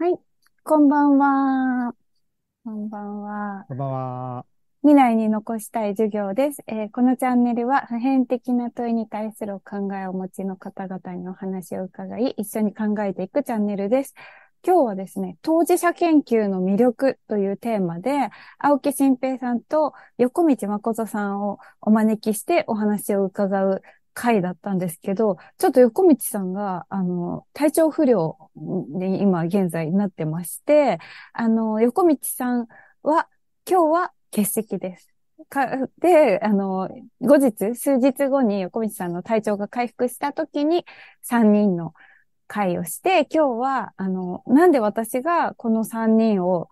はい、こんばんは。こんばんは。こんばんは。未来に残したい授業です、えーこのチャンネルは普遍的な問いに対するお考えをお持ちの方々にお話を伺い、一緒に考えていくチャンネルです。今日はですね、当事者研究の魅力というテーマで、青木新平さんと横道誠さんをお招きしてお話を伺う回だったんですけど、ちょっと横道さんが、あの、体調不良で今現在なってまして、あの、横道さんは、今日は欠席です。か、で、あの、後日、数日後に横道さんの体調が回復した時に、3人の会をして、今日は、あの、なんで私がこの3人を、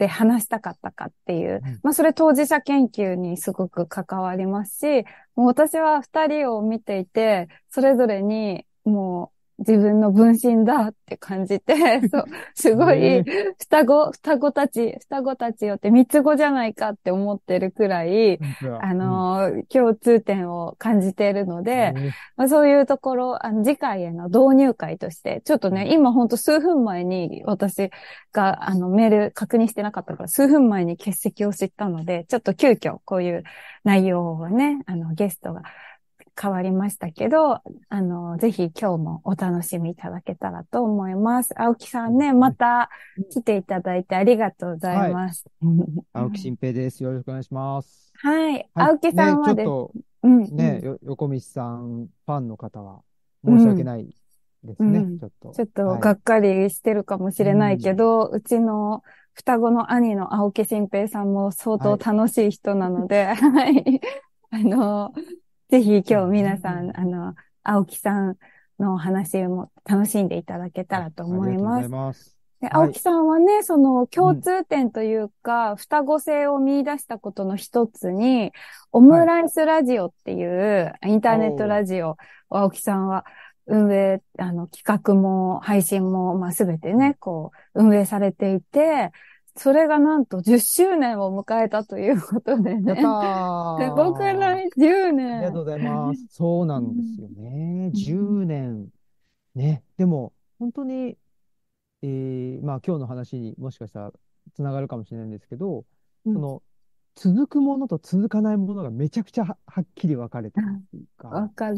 で話したかったかっていう、うんまあそれ当事者研究にすごく関わりますし、もう私は二人を見ていて、それぞれにもう自分の分身だって感じて、そう、すごいね、双子、双子たち、双子たちよって三つ子じゃないかって思ってるくらい、あのー共通点を感じているのうん、で、ねまあ、そういうところ、あの、次回への導入会として、ちょっとね、今ほんと数分前に私が、あの、メール確認してなかったから、数分前に欠席を知ったので、ちょっと急遽こういう内容をね、あの、ゲストが変わりましたけど、あの、ぜひ今日もお楽しみいただけたらと思います。青木さんね、また来ていただいてありがとうございます。青木新平です。よろしくお願いします。はい。はい青木さんはです、ね、ちょっうんとね、よ横道さんファンの方は申し訳ないですね。うんちょっと。ちょっとはいがっかりしてるかもしれないけど、うちの双子の兄の青木新平さんも相当楽しい人なので、はい。あの、ぜひ今日皆さん、あの、青木さんのお話も楽しんでいただけたらと思います。ありがとうござい。ます。で、はい。青木さんはね、その共通点というか、双子性を見出したことの一つに、オムライスラジオっていうインターネットラジオを青木さんは運営、あの、企画も配信も、まあ、すべてね、こう、運営されていて、それがなんと10周年を迎えたということでね。やったーすごくない ?10 あ年。りがとうございます。そうなんですよね。10年。ね。でも、本当に、えー、まあ今日の話にもしかしたらつながるかもしれないんですけど、うんその、続くものと続かないものがめちゃくちゃははっきり分かれてるっていうわか、かる。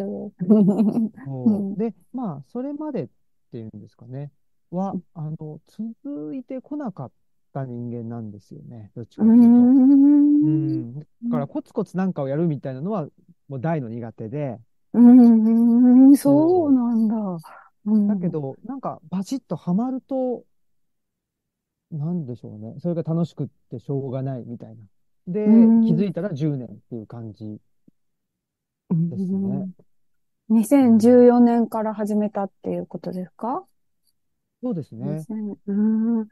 で、まあ、それまでっていうんですかね、は、あの、続いてこなかった人間なんですよね。どっちかうっていうと。んうん。だから、コツコツなんかをやるみたいなのは、もう大の苦手で、うーん、そうなんだ。うんだけ、ど、なんかバチッとハマると、なんでしょうね。それが楽しくってしょうがないみたいな。で、うん気づいたら10年っていう感じですね。2014年から始めたっていうことですか？そうですね。2000うん。き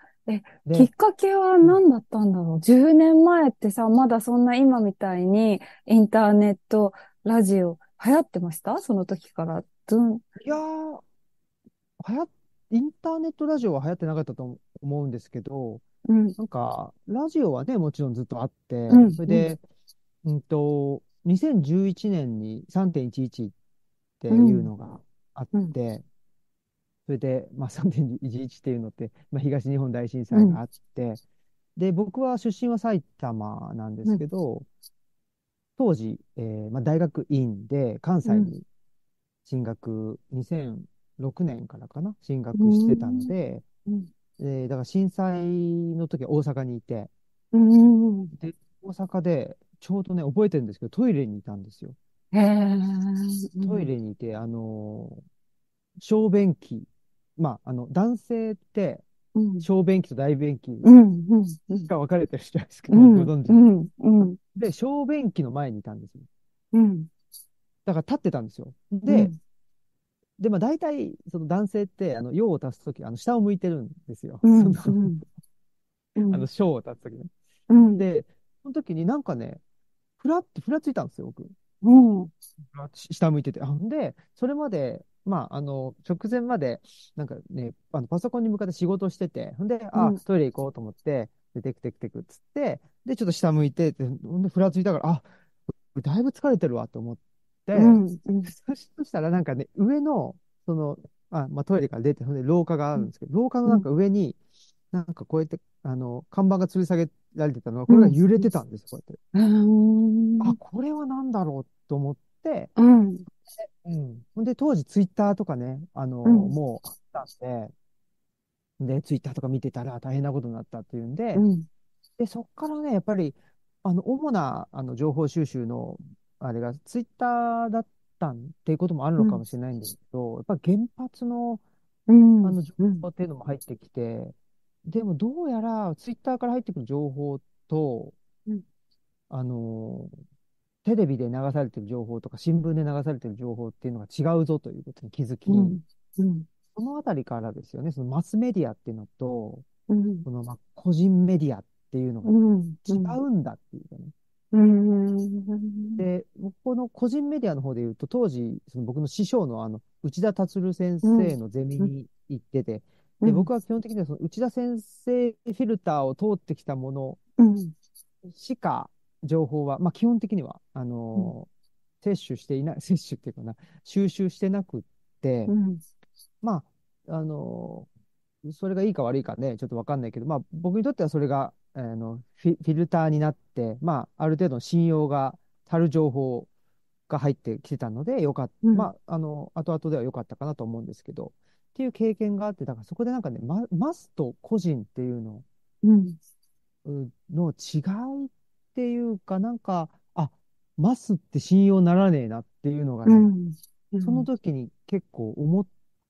でっ、かけは何だったんだろう ?10 年前ってさ、まだそんな今みたいにインターネット、ラジオ流行ってました？その時から。ずん、いやー、はや、インターネットラジオは流行ってなかったと思うんですけど、うん、なんか、ラジオはね、もちろんずっとあって、うんそれで、うんと、2011年に3.11っていうのがあって、それで、まあ、3.11っていうのって、まあ、東日本大震災があって、で、僕は出身は埼玉なんですけど、当時、えーまあ、大学院で関西に進学、2006年からかな、進学してたので、うん、えーだから震災の時は大阪にいて、うん。で、大阪で、ちょうどね、覚えてるんですけど、トイレにいたんですよ。トイレにいて、あのー小便器。まあ、あの、男性って、うん、小便器と大便器。が分かれてるじゃないですか。うん、ご存知う。ん、うん、で、小便器の前にいたんですよ。うん。だから立ってたんですよ。うでん、で、まあ、大体、その男性って、あの、用を足すとき、あの、下を向いてるんですよ。うん、その、うん、あの、小を足すときね。うん、で、その時になんかね、ふらって、ふらついたんですよ、僕。うん、下向いてて。あんで、それまで、まあ、あの、直前まで、なんかね、あの、パソコンに向かって仕事してて、ほんで、あうん、トイレ行こうと思って、で、テクテクテクっつって、で、ちょっと下向いて、で、ほんで、ふらついたから、あ、だいぶ疲れてるわと思って、うん、うん、そしたらなんかね、上の、その、あ、まあ、トイレから出て、ほんで、廊下があるんですけど、廊下のなんか上に、なんかこうやって、あの、看板が吊り下げられてたのが、これが揺れてたんですよ、こうやって。うん。あ、これは何だろうと思って、うん。うん。ほんで、当時ツイッターとかね、あの、うんもうあったんで、で、ツイッターとか見てたら大変なことになったっていうんで、うん。で、そっからね、やっぱり、あの、主な、あの、情報収集の、あれが、ツイッターだったっていうこともあるのかもしれないんですけど、やっぱ原発の、うん。あの、情うん。報っていうのも入ってきて、でもどうやら、ツイッターから入ってくる情報と、うんあの、テレビで流されてる情報とか、新聞で流されてる情報っていうのが違うぞということに気づき、うん。うん。そのあたりからですよね、そのマスメディアっていうのと、うん。そのまあ個人メディアっていうのがうん。違うんだっていうかね。うん。で、僕この個人メディアの方で言うと、当時、その僕の師匠のあの、内田達先生のゼミに行ってて、で、僕は基本的にはその内田先生フィルターを通ってきたものうん。しか情報は、まあ基本的には、あのー摂取していない、摂取っていうかな、収集してなくって、うん。まあ、あのーそれがいいか悪いかね、ちょっとわかんないけど、まあ僕にとってはそれが、あのフィ、フィルターになって、まあある程度の信用が足る情報が入ってきてたので、よかった、うんまあ、あの、後々では良かったかなと思うんですけど、っていう経験があって、だからそこでなんかね、マ、マスと個人っていうのうん。の違いっていうか、なんか、あ、マスって信用ならねえなっていうのがね、うん。その時に結構思っ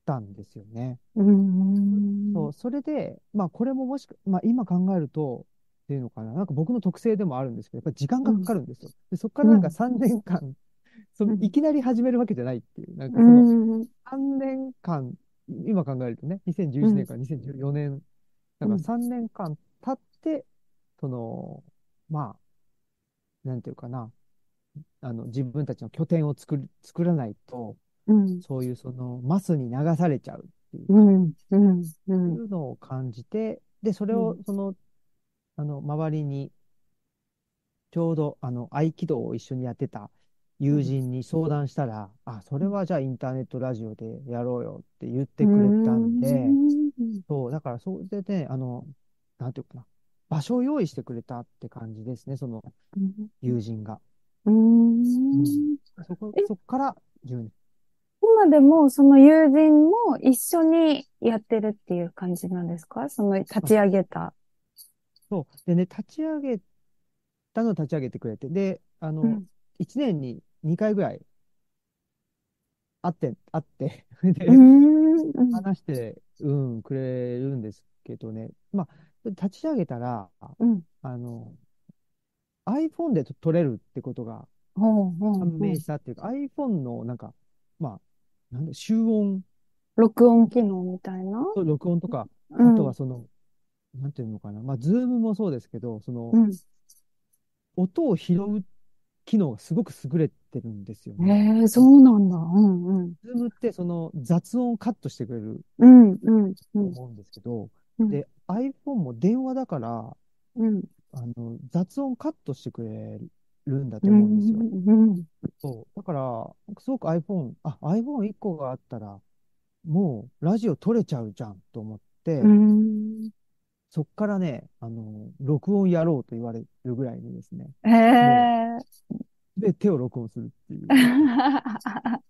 たんですよね。うん。そう、それで、まあこれももしか、まあ今考えると、っていうのかな、なんか僕の特性でもあるんですけど、やっぱり時間がかかるんですよ。で、そこからなんか3年間、そのうんいきなり始めるわけじゃないっていう、なんかうそのん。3年間、今考えるとね、2011年から2014年、だから3年間経って、その、まあ、なんていうかな、あの、自分たちの拠点を作る、作らないと、うん。そういうその、マスに流されちゃうっていううん。うん。う。いうんのを感じて、で、それをう、その、あの、周りに、ちょうど、あの、合気道を一緒にやってた友人に相談したら、あ、それはじゃあインターネットラジオでやろうよって言ってくれたんで、そう、だからそれでね、あの、なんていうかな、場所を用意してくれたって感じですね、その友人が。うん。そこえ、そこから10年。今でもその友人も一緒にやってるっていう感じなんですか？その立ち上げた。そう。でね、立ち上げたのを立ち上げてくれて、で、あの、うん1年に2回ぐらい会って、会って、で、うん。うん話して、うん、くれるんですけどね。まあ、立ち上げたら、うん。あの、iPhone でと撮れるってことが判明したっていうか、iPhone のなんか、まあ、なんだ、集音、録音機能みたいな？録音とか、うんあとはその、なんていうのかな、まあ、ズームもそうですけど、その、うん。音を拾う機能がすごく優れてるんですよへね。え、そうなんだ。うんうん。ズームってその雑音をカットしてくれるうんうんうとん思うんですけど、うんで、iPhone も電話だから、うん。あの、雑音カットしてくれるんだとう思うんですよ。んうんそう。だから、すごく iPhone、あ、iPhone1 個があったら、もうラジオ撮れちゃうじゃんと思って、うん。そっからね、あの、録音やろうと言われるぐらいにですね、へえ。で、手を録音するっていう。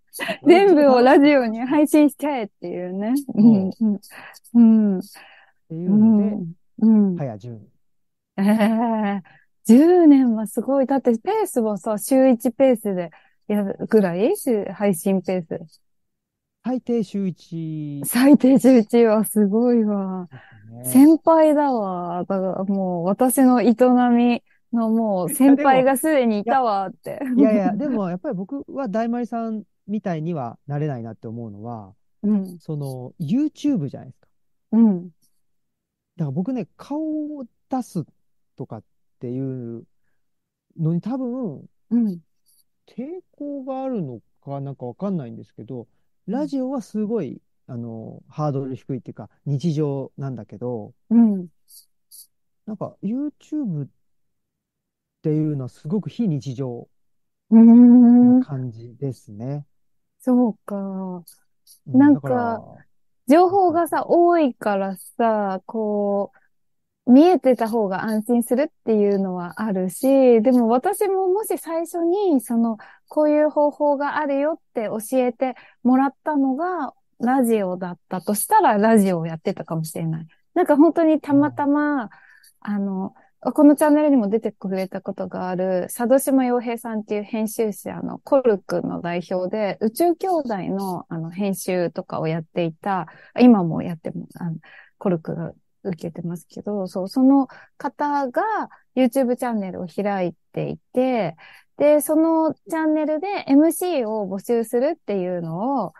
全部をラジオに配信しちゃえっていうね。うんうん。うん。っていうので、うん。早10年。ええ10年はすごい。だってペースはさ、週1ペースでやるぐらい？週配信ペース。最低週1最低週1はすごいわ。ね。先輩だわ。だからもう私の営みのもう先輩がすでにいたわって。いやいや、でもやっぱり僕は大丸さんみたいにはなれないなって思うのは、うん。その YouTube じゃないですか。うん。だから僕ね、顔を出すとかっていうのに多分うん。抵抗があるのかなんかわかんないんですけど、ラジオはすごい、あの、ハードル低いっていうか日常なんだけど、うん。なんか YouTube っていうのはすごく非日常な。感じですね。そうか。うんなんだからか情報がさ、多いからさ、こう、見えてた方が安心するっていうのはあるし、でも私ももし最初に、その、こういう方法があるよって教えてもらったのが、ラジオだったとしたら、ラジオをやってたかもしれない。なんか本当にたまたま、あの、このチャンネルにも出てくれたことがある、佐渡島洋平さんっていう編集者のコルクの代表で、宇宙兄弟のあの編集とかをやっていた、今もやっても、あのコルクが受けてますけど、そう、その方が YouTube チャンネルを開いていて、で、そのチャンネルで MC を募集するっていうのを、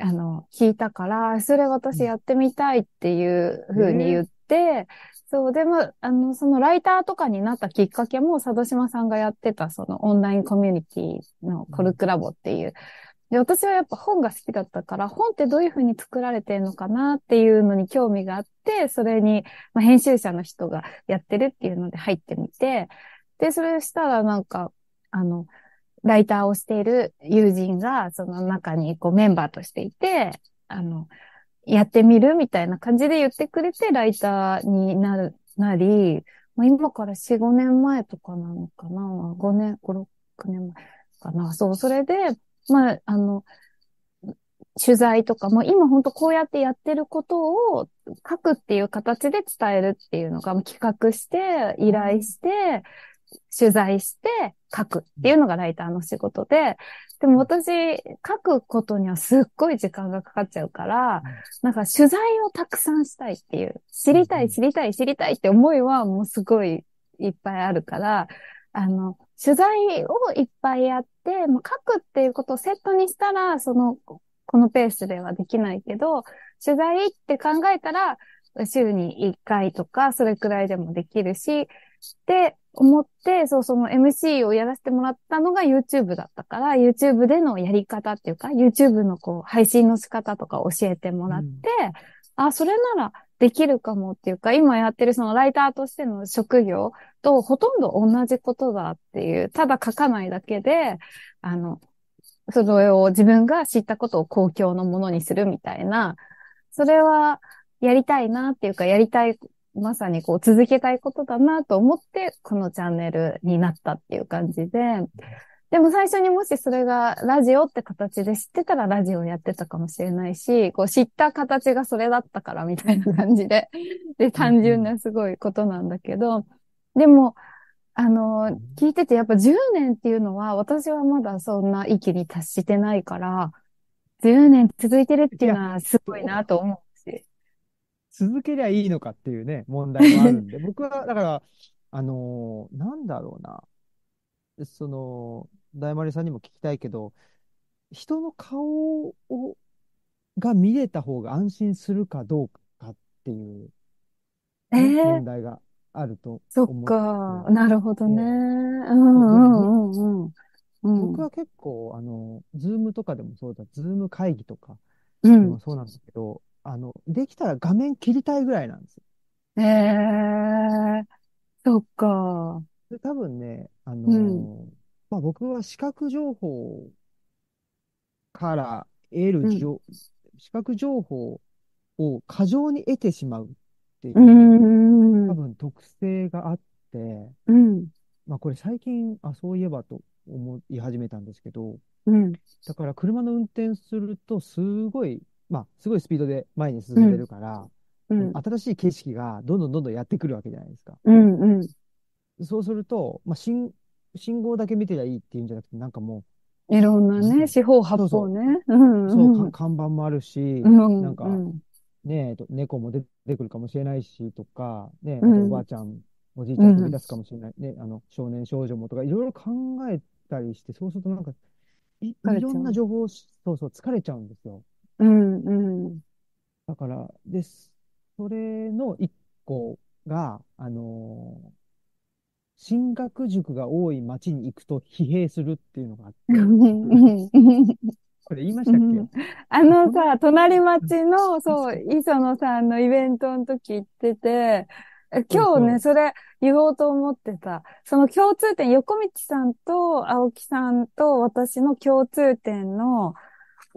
あの、聞いたから、それ私やってみたいっていうふうに言って、えー、そう、でも、あの、そのライターとかになったきっかけも、佐渡島さんがやってた、そのオンラインコミュニティのコルクラボっていう、で、私はやっぱ本が好きだったから、本ってどういうふうに作られてるのかなっていうのに興味があって、それに、まあ、編集者の人がやってるっていうので入ってみて、で、それしたらなんか、あの、ライターをしている友人が、その中にこうメンバーとしていて、あの、やってみるみたいな感じで言ってくれて、ライターになる、なり、まあ、今から4、5年前とかなのかな ?5 年、5、6年前かなそう、それで、まあ、あの、取材とかも今本当こうやってやってることを書くっていう形で伝えるっていうのが企画して依頼して取材して書くっていうのがライターの仕事で、でも私書くことにはすっごい時間がかかっちゃうから、なんか取材をたくさんしたいっていう、知りたい知りたい知りたいって思いはもうすごいいっぱいあるから、あの、取材をいっぱいやって、まあ、書くっていうことをセットにしたら、その、このペースではできないけど、取材って考えたら、週に1回とか、それくらいでもできるし、って思って、そう、その MC をやらせてもらったのが YouTube だったから、YouTube でのやり方っていうか、YouTube のこう、配信の仕方とか教えてもらって、うん、あ、それならできるかもっていうか、今やってるそのライターとしての職業とほとんど同じことだっていう、ただ書かないだけで、あの、それを自分が知ったことを公共のものにするみたいな、それはやりたいなっていうか、やりたい、まさにこう続けたいことだなと思って、このチャンネルになったっていう感じで、でも最初にもしそれがラジオって形で知ってたらラジオやってたかもしれないし、こう知った形がそれだったからみたいな感じで、で、単純なすごいことなんだけど、でも、あの、聞いててやっぱ10年っていうのは私はまだそんな域に達してないから、10年続いてるっていうのはすごいなと思う。続けりゃいいのかっていうね、問題もあるんで、僕は、だから、あのー、なんだろうな。その、大丸さんにも聞きたいけど、人の顔をが見れた方が安心するかどうかっていう、えー、問題があるとそっか、なるほどね。うん。うんうんうん。僕は結構、あの、ズームとかでもそうだ、ズーム会議とかでもそうなんだけど、うん、あの、できたら画面切りたいぐらいなんですよ。ええー、そっか。で多分ね、あのーうん、まあ、僕は視覚情報から得るじょ、うん、視覚情報を過剰に得てしまうっていう、多分特性があって、うん、まあこれ最近、あ、そういえばと思い始めたんですけど、うん、だから車の運転するとすごい、まあすごいスピードで前に進んでるから、うん、新しい景色がどんどんどんどんやってくるわけじゃないですか。うんうん、そうすると、まあ、信信号だけ見てりゃいいっていうんじゃなくて、なんかもう。いろんなね、四方八方ね。そうそう、看板もあるし、なんか、ねえ、猫も出てくるかもしれないし、とか、ね、あとおばあちゃん、おじいちゃん飛び出すかもしれない、ね、あの、少年少女もとか、いろいろ考えたりして、そうするとなんか、いいろんな情報を、そうそう、疲れちゃうんですよ。うんうん。だから、です。それの一個が、あのー進学塾が多い町に行くと疲弊するっていうのがあって。これ言いましたっけ、あのさ、隣町の、そう、磯野さんのイベントの時行ってて、今日ね、それ言おうと思ってた。その共通点、横道さんと青木さんと私の共通点の、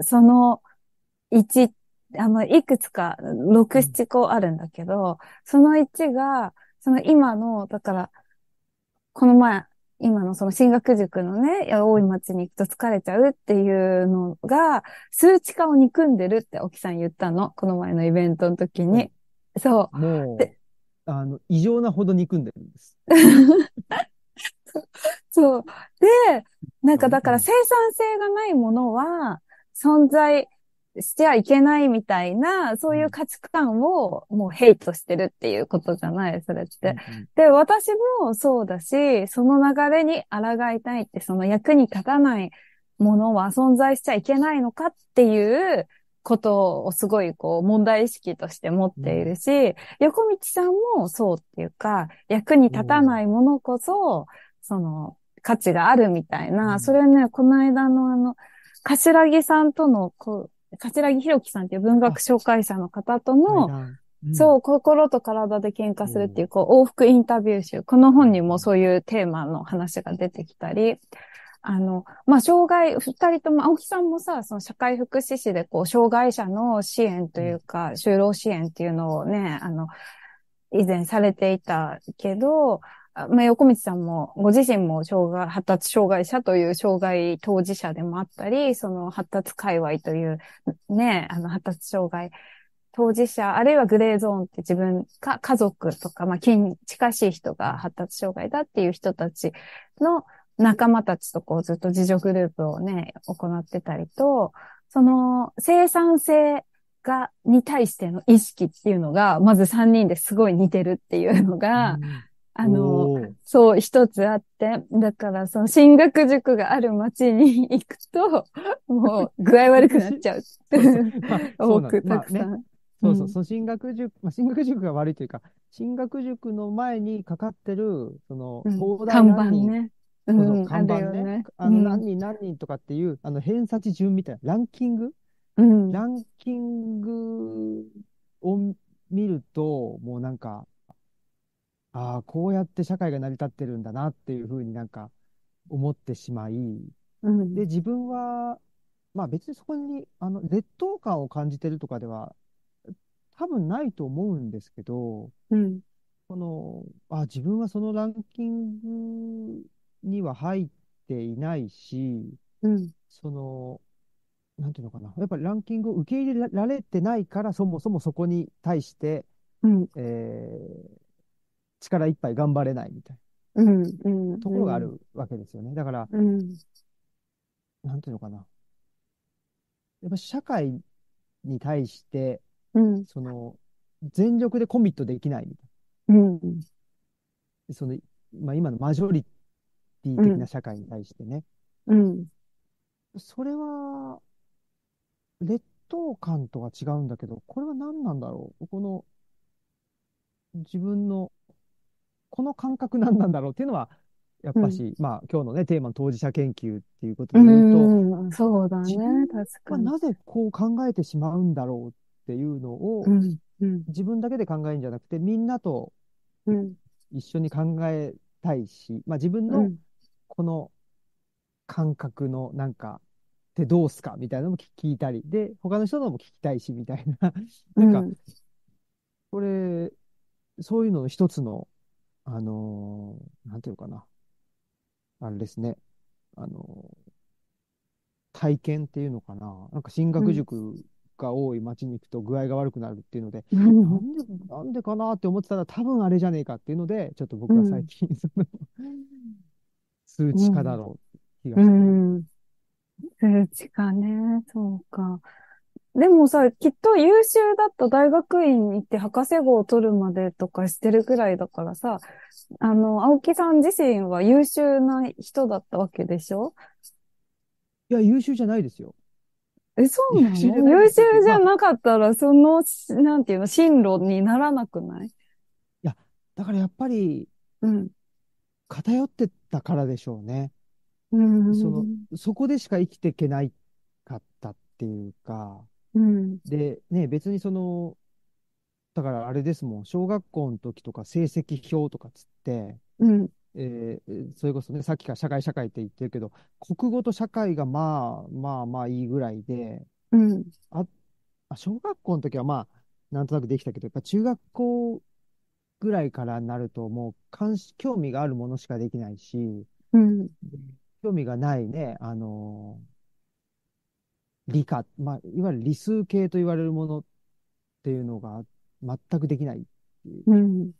その1、あの、いくつか、6、7個あるんだけど、その1が、その今の、だから、この前、今のその進学塾のね、大井町に行くと疲れちゃうっていうのが、数値化を憎んでるって沖さん言ったの。この前のイベントの時に。そう。もう、あの、異常なほど憎んでるんです。そう。で、なんかだから生産性がないものは存在してはいけないみたいな、そういう価値観をもうヘイトしてるっていうことじゃない、それって。で、私もそうだし、その流れに抗いたいって、その役に立たないものは存在しちゃいけないのかっていうことをすごいこう問題意識として持っているし、うん、横道さんもそうっていうか、役に立たないものこそ、その価値があるみたいな、うん、それね、この間のあの、柏木さんとのこう桂木弘樹さんっていう文学紹介者の方との、うん、そう、心と体で喧嘩するっていう、こう、往復インタビュー集。この本にもそういうテーマの話が出てきたり、あの、まあ、障害、二人とも、青木さんもさ、その社会福祉士で、こう、障害者の支援というか、就労支援っていうのをね、あの、以前されていたけど、まあ、横道さんも、ご自身も障害、発達障害者という障害当事者でもあったり、その発達界隈という、ね、あの発達障害当事者、あるいはグレーゾーンって自分か、家族とか、まあ、近、近しい人が発達障害だっていう人たちの仲間たちとこうずっと自助グループをね、行ってたりと、その生産性が、に対しての意識っていうのが、まず3人ですごい似てるっていうのが、うあの、そう、一つあって、だから、その進学塾がある町に行くと、もう具合悪くなっちゃう。多く、たくさん。そうそう、その進学塾、まあ、進学塾が悪いというか、進学塾の前にかかってる、その、うん、看板ね。うん、看板ね。ねあの、何人何人とかっていう、あの、偏差値順みたいな、ランキング、うん、ランキングを見ると、もうなんか、ああ、こうやって社会が成り立ってるんだなっていうふうになんか思ってしまい、うん、で、自分は、まあ別にそこに、あの、劣等感を感じてるとかでは、多分ないと思うんですけど、うん、この、あ、自分はそのランキングには入っていないし、うん、その、なんていうのかな。やっぱりランキングを受け入れられてないから、そもそもそこに対して、うん、えー、力いっぱい頑張れないみたいな、うんところがあるわけですよね。だから、うん、なんていうのかな。やっぱ社会に対して、うん、その、全力でコミットできないみたいな。うん、その、まあ、今のマジョリティ的な社会に対してね。うん、それは、劣等感とは違うんだけど、これは何なんだろう。この、自分のこの感覚何なんだろうっていうのは、やっぱし、うん、まあ今日のね、テーマの当事者研究っていうことで言うと、そうだね、確かに。なぜこう考えてしまうんだろうっていうのを、うんうん、自分だけで考えるんじゃなくて、みんなと一緒に考えたいし、まあ自分のこの感覚のなんか、ってどうすかみたいなのも聞いたり、で、他の人のも聞きたいし、みたいな。なんか、これ、そういうのの一つのあのー、なんていうかな。あれですね。あのー、体験っていうのかな。なんか進学塾が多い町に行くと具合が悪くなるっていうので、うん、なんで、なんでかなって思ってたら多分あれじゃねえかっていうので、ちょっと僕は最近、その、数値化だろう気がして、うん。数値化ね、そうか。でもさ、きっと優秀だった大学院に行って博士号を取るまでとかしてるぐらいだからさ、あの、青木さん自身は優秀な人だったわけでしょ？いや、優秀じゃないですよ。え、そうなの？優秀じゃなかったら、その、なんていうの、進路にならなくない？いや、だからやっぱり、うん。偏ってたからでしょうね。うん。その、そこでしか生きていけないかったっていうか、うん、で、ね、別にその、だからあれですもん、小学校の時とか成績表とかつって、うん、えー、それこそね、さっきから社会社会って言ってるけど、国語と社会がまあまあまあいいぐらいで、うん、あ、小学校の時はまあ、なんとなくできたけど、やっぱ中学校ぐらいからなると、もう関心、興味があるものしかできないし、うん。興味がないね、あの理科、まあ、いわゆる理数系と言われるものっていうのが全くできないっていう、うん。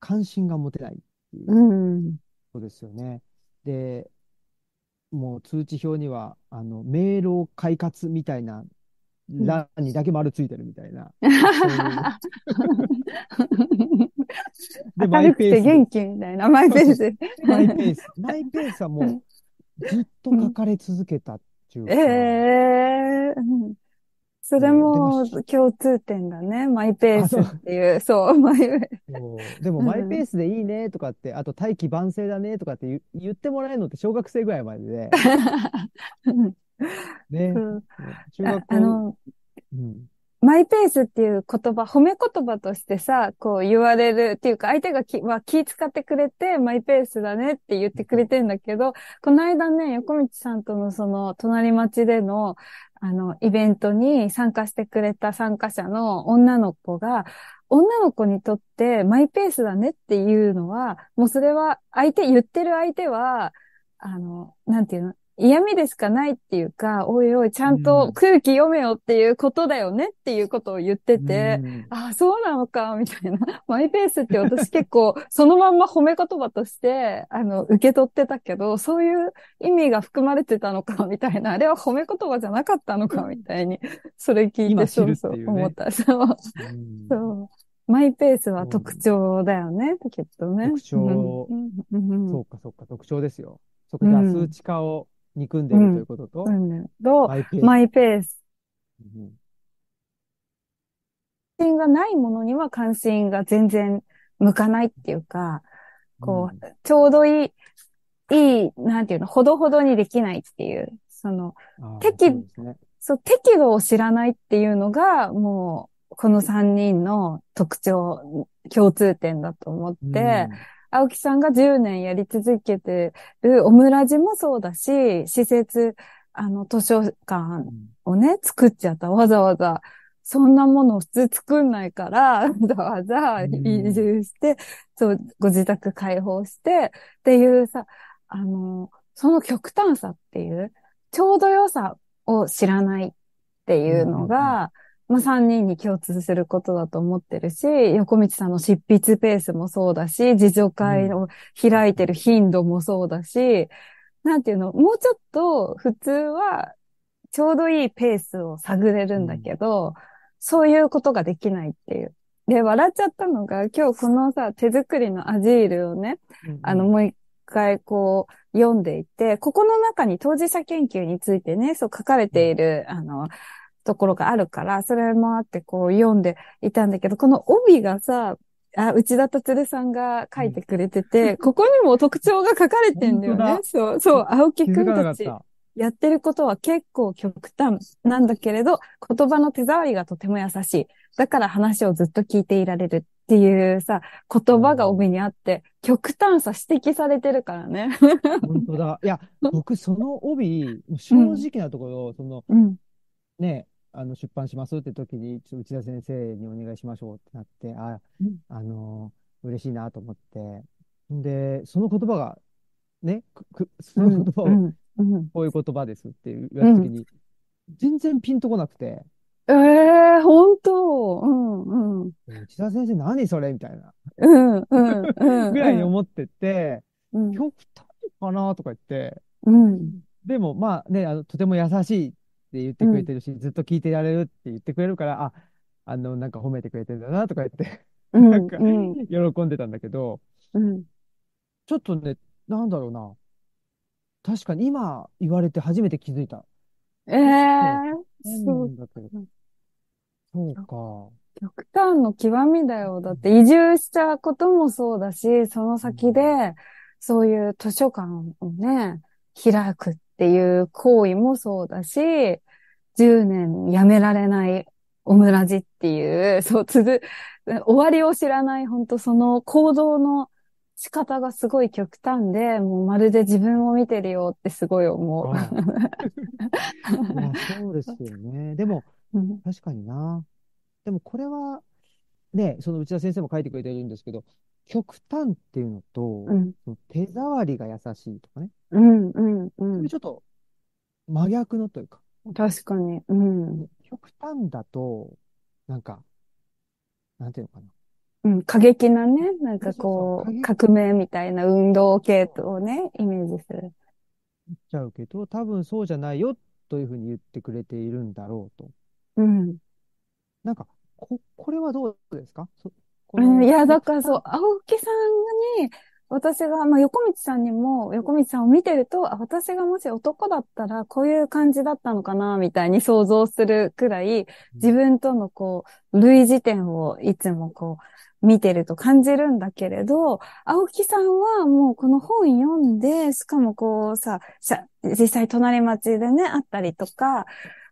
関心が持てないっていううん。ことですよね。で、もう通知表には、あの、明朗快活みたいな、欄にだけ丸ついてるみたいな。で、明るくて元気みたいな、マイペース。マイペース。マイペースはもう、ずっと書かれ続けたっていうか、ええうん。それも共通点だね。マイペースっていう。そう、マイペース。でも、マイペースでいいねとかって、あと、大器晩成だねとかって言言ってもらえるのって小学生ぐらいまでで、ね。中学校、あの、うん、マイペースっていう言葉、褒め言葉としてさ、こう言われるっていうか、相手がき、は気使ってくれて、マイペースだねって言ってくれてんだけど、この間ね、横道さんとのその、隣町での、あの、イベントに参加してくれた参加者の女の子が、女の子にとってマイペースだねっていうのは、もうそれは相手、言ってる相手は、あの、なんていうの？嫌味でしか？ないっていうか、おいおい、ちゃんと空気読めよっていうことだよねっていうことを言ってて、うんああ、そうなのか、みたいな。マイペースって私結構、そのまんま褒め言葉として、あの、受け取ってたけど、そういう意味が含まれてたのか、みたいな。あれは褒め言葉じゃなかったのか、みたいに。それ聞いて、そうそう思った。そう。うんそう。マイペースは特徴だよね、きっとね。特徴そうか、そうか、特徴ですよ。そこでは数値化を憎んでいるということと、うん。と、マイペース。うん関心がないものには関心が全然向かないっていうか、こう、ちょうどいい、いい、なんていうの、ほどほどにできないっていう、その、適そうね。そう、適度を知らないっていうのが、もう、この三人の特徴、共通点だと思って、青木さんが10年やり続けてるオムラジもそうだし、施設、あの、図書館をね、作っちゃった。わざわざ、そんなものを普通作んないから、わざわざ移住して、そう、ご自宅開放して、っていうさ、あの、その極端さっていう、ちょうど良さを知らないっていうのが、まあ、三人に共通することだと思ってるし、横道さんの執筆ペースもそうだし、自助会を開いてる頻度もそうだし、なんていうの、もうちょっと普通はちょうどいいペースを探れるんだけど、そういうことができないっていう。で、笑っちゃったのが、今日このさ、手作りのアジールをね、あの、もう一回こう、読んでいて、ここの中に当事者研究についてね、そう書かれている、あの、ところがあるから、それもあってこう読んでいたんだけど、この帯がさ、あ、内田達さんが書いてくれてて、ここにも特徴が書かれてんだよね。そう、そう、青木くんたち。やってることは結構極端なんだけれど、言葉の手触りがとても優しい。だから話をずっと聞いていられるっていうさ、言葉が帯にあって、極端さ指摘されてるからね。本当だ。いや、僕、その帯、正直なところ、その、うん。ね、あの、出版しますって時に、ちょっと内田先生にお願いしましょうってなって、あ、うんあのー嬉しいなと思って。んで、その言葉が、ね、く、く、その言葉を、うん。うん。こういう言葉ですって言われた時に、全然ピンとこなくて、ええー、本当うん、うん。内田先生何それみたいな、うん、うん、うん。ぐらいに思ってて、うん、極端かなとか言って、うん。でも、まあね、あの、とても優しい言ってくれてるし、ずっと聞いてられるって言ってくれるから、あ、あの、なんか褒めてくれてるんだなとか言って、うん、なんかうん、喜んでたんだけど、うん。ちょっとね、なんだろうな。確かに今言われて初めて気づいた。ええー、そそう。そうか。極端の極みだよ。だって移住したこともそうだし、その先で、そういう図書館をね、開くっていう行為もそうだし、10年やめられないオムラジっていう、そう、続、終わりを知らない、本当その行動の仕方がすごい極端で、もうまるで自分を見てるよってすごい思う。そうですよね。でも、うん確かにな。でもこれは、ね、その内田先生も書いてくれてるんですけど、極端っていうのと、うん。その手触りが優しいとかね、うん。うん。う。んちょっと真逆のというか、確かに。うん。極端だと、なんか、なんていうのかな。うん。過激なね、なんかこう、革命みたいな運動系をね、イメージする。言っちゃうけど、多分そうじゃないよというふうに言ってくれているんだろうと。うん。なんか、こ、これはどうですか？そこのうん、いや、だからそう、青木さんに、私が、まあ、横道さんにも、横道さんを見てると、あ、私がもし男だったら、こういう感じだったのかな、みたいに想像するくらい、自分とのこう、類似点をいつもこう、見てると感じるんだけれど、青木さんはもうこの本読んで、しかもこうさ、実際隣町でね、あったりとか、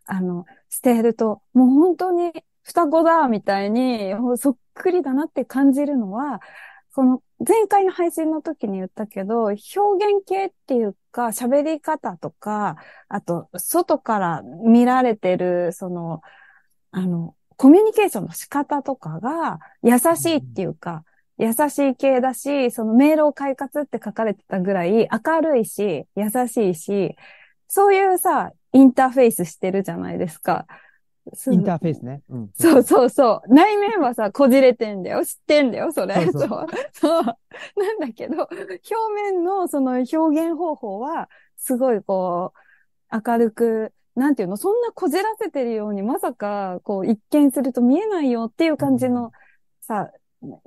あの、していると、もう本当に双子だ、みたいに、そっくりだなって感じるのは、この前回の配信の時に言ったけど、表現系っていうか、喋り方とか、あと、外から見られてる、その、あの、コミュニケーションの仕方とかが優しいっていうか、優しい系だし、その明朗快活って書かれてたぐらい明るいし、優しいし、そういうさ、インターフェースしてるじゃないですか。インターフェースね。うん。そうそうそう。内面はさ、こじれてんだよ。知ってんだよ、それ。そうそそうう。そう。なんだけど、表面のその表現方法は、すごいこう、明るく、なんていうの、そんなこじらせてるように、まさか、こう、一見すると見えないよっていう感じの、さ、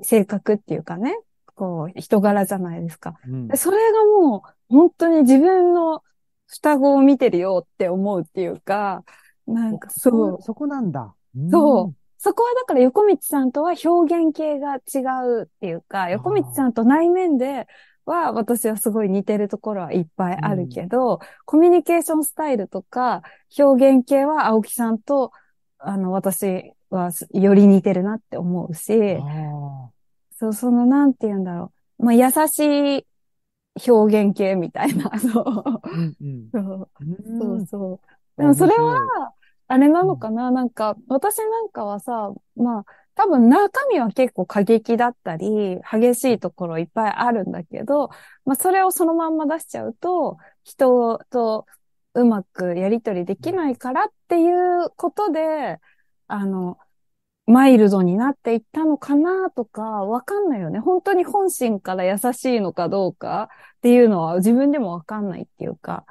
性格っていうかね、こう、人柄じゃないですか。うんでそれがもう、本当に自分の双子を見てるよって思うっていうか、なんかそう。そこなんだ。そうそこはだから横道さんとは表現系が違うっていうか、横道さんと内面では私はすごい似てるところはいっぱいあるけど、コミュニケーションスタイルとか表現系は青木さんと、あの、私はより似てるなって思うし、そう、そのなんて言うんだろう。まあ、優しい表現系みたいな、そう。あ。うんうん。そううんそうそう。でもそれはあれなのかな、なんか、私なんかはさ、まあ、多分中身は結構過激だったり、激しいところいっぱいあるんだけど、まあ、それをそのまんま出しちゃうと、人とうまくやりとりできないからっていうことで、あの、マイルドになっていったのかなとか、わかんないよね。本当に本心から優しいのかどうかっていうのは自分でもわかんないっていうか、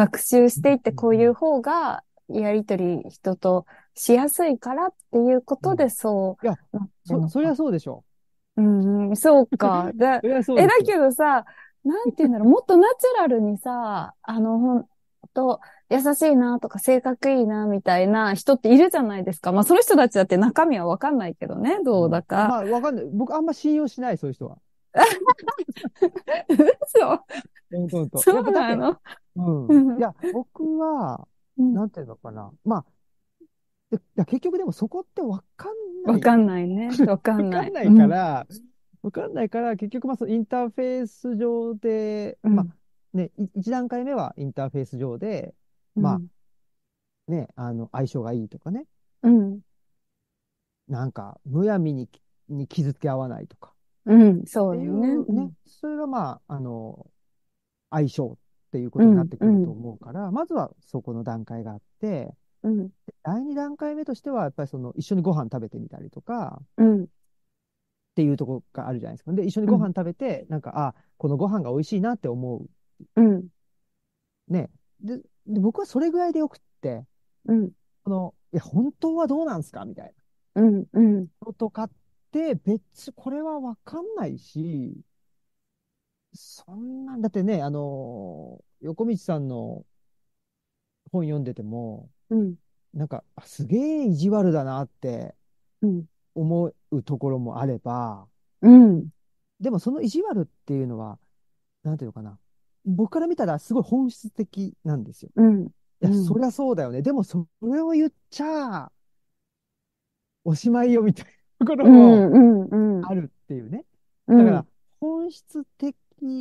学習していってこういう方がやりとり人としやすいからっていうことでそういやそ、そりゃそうでしょ。うんうん、そうか。でそりゃそうえ、だけどさ、なんて言うんだろう、もっとナチュラルにさ、あの、ほんと、優しいなとか性格いいなみたいな人っているじゃないですか。まあ、その人たちだって中身はわかんないけどね、どうだか。まあ、わかんない。僕、あんま信用しない、そういう人は。嘘。そうやっぱだってなの？うん。うん。いや、僕は、うん。なんていうのかな。まあ、でいや結局でもそこってわかんない。わかんないね。わかんない。わかんないから、わかんないから、結局、まあ、そのインターフェース上で、うん。まあ、ね、い一段階目はインターフェース上で、うん、まあね、あの、相性がいいとかね、うん。なんか、むやみにきに傷つけ合わないとか、うん、そうよね。うね、それがまあ、あの、相性っていうことになってくると思うから、まずはそこの段階があって、うん。で第二段階目としては、やっぱりその、一緒にご飯食べてみたりとか、うん。っていうところがあるじゃないですか。で、一緒にご飯食べて、なんか、あ、このご飯が美味しいなって思う。うん。ね。で、で僕はそれぐらいでよくって、うん。この、いや、本当はどうなんすか？みたいうん。うん。ととかって、別、これはわかんないし、そんなん、だってね、あの、横道さんの本読んでても、うん。なんか、あすげえ意地悪だなってうん。思うところもあれば、うん。でもその意地悪っていうのは、なんていうのかな。僕から見たらすごい本質的なんですよ。うん。いや、うんそりゃそうだよね。でもそれを言っちゃ、おしまいよみたいなところうもん。うん。うん。あるっていうね。うんだから、本質的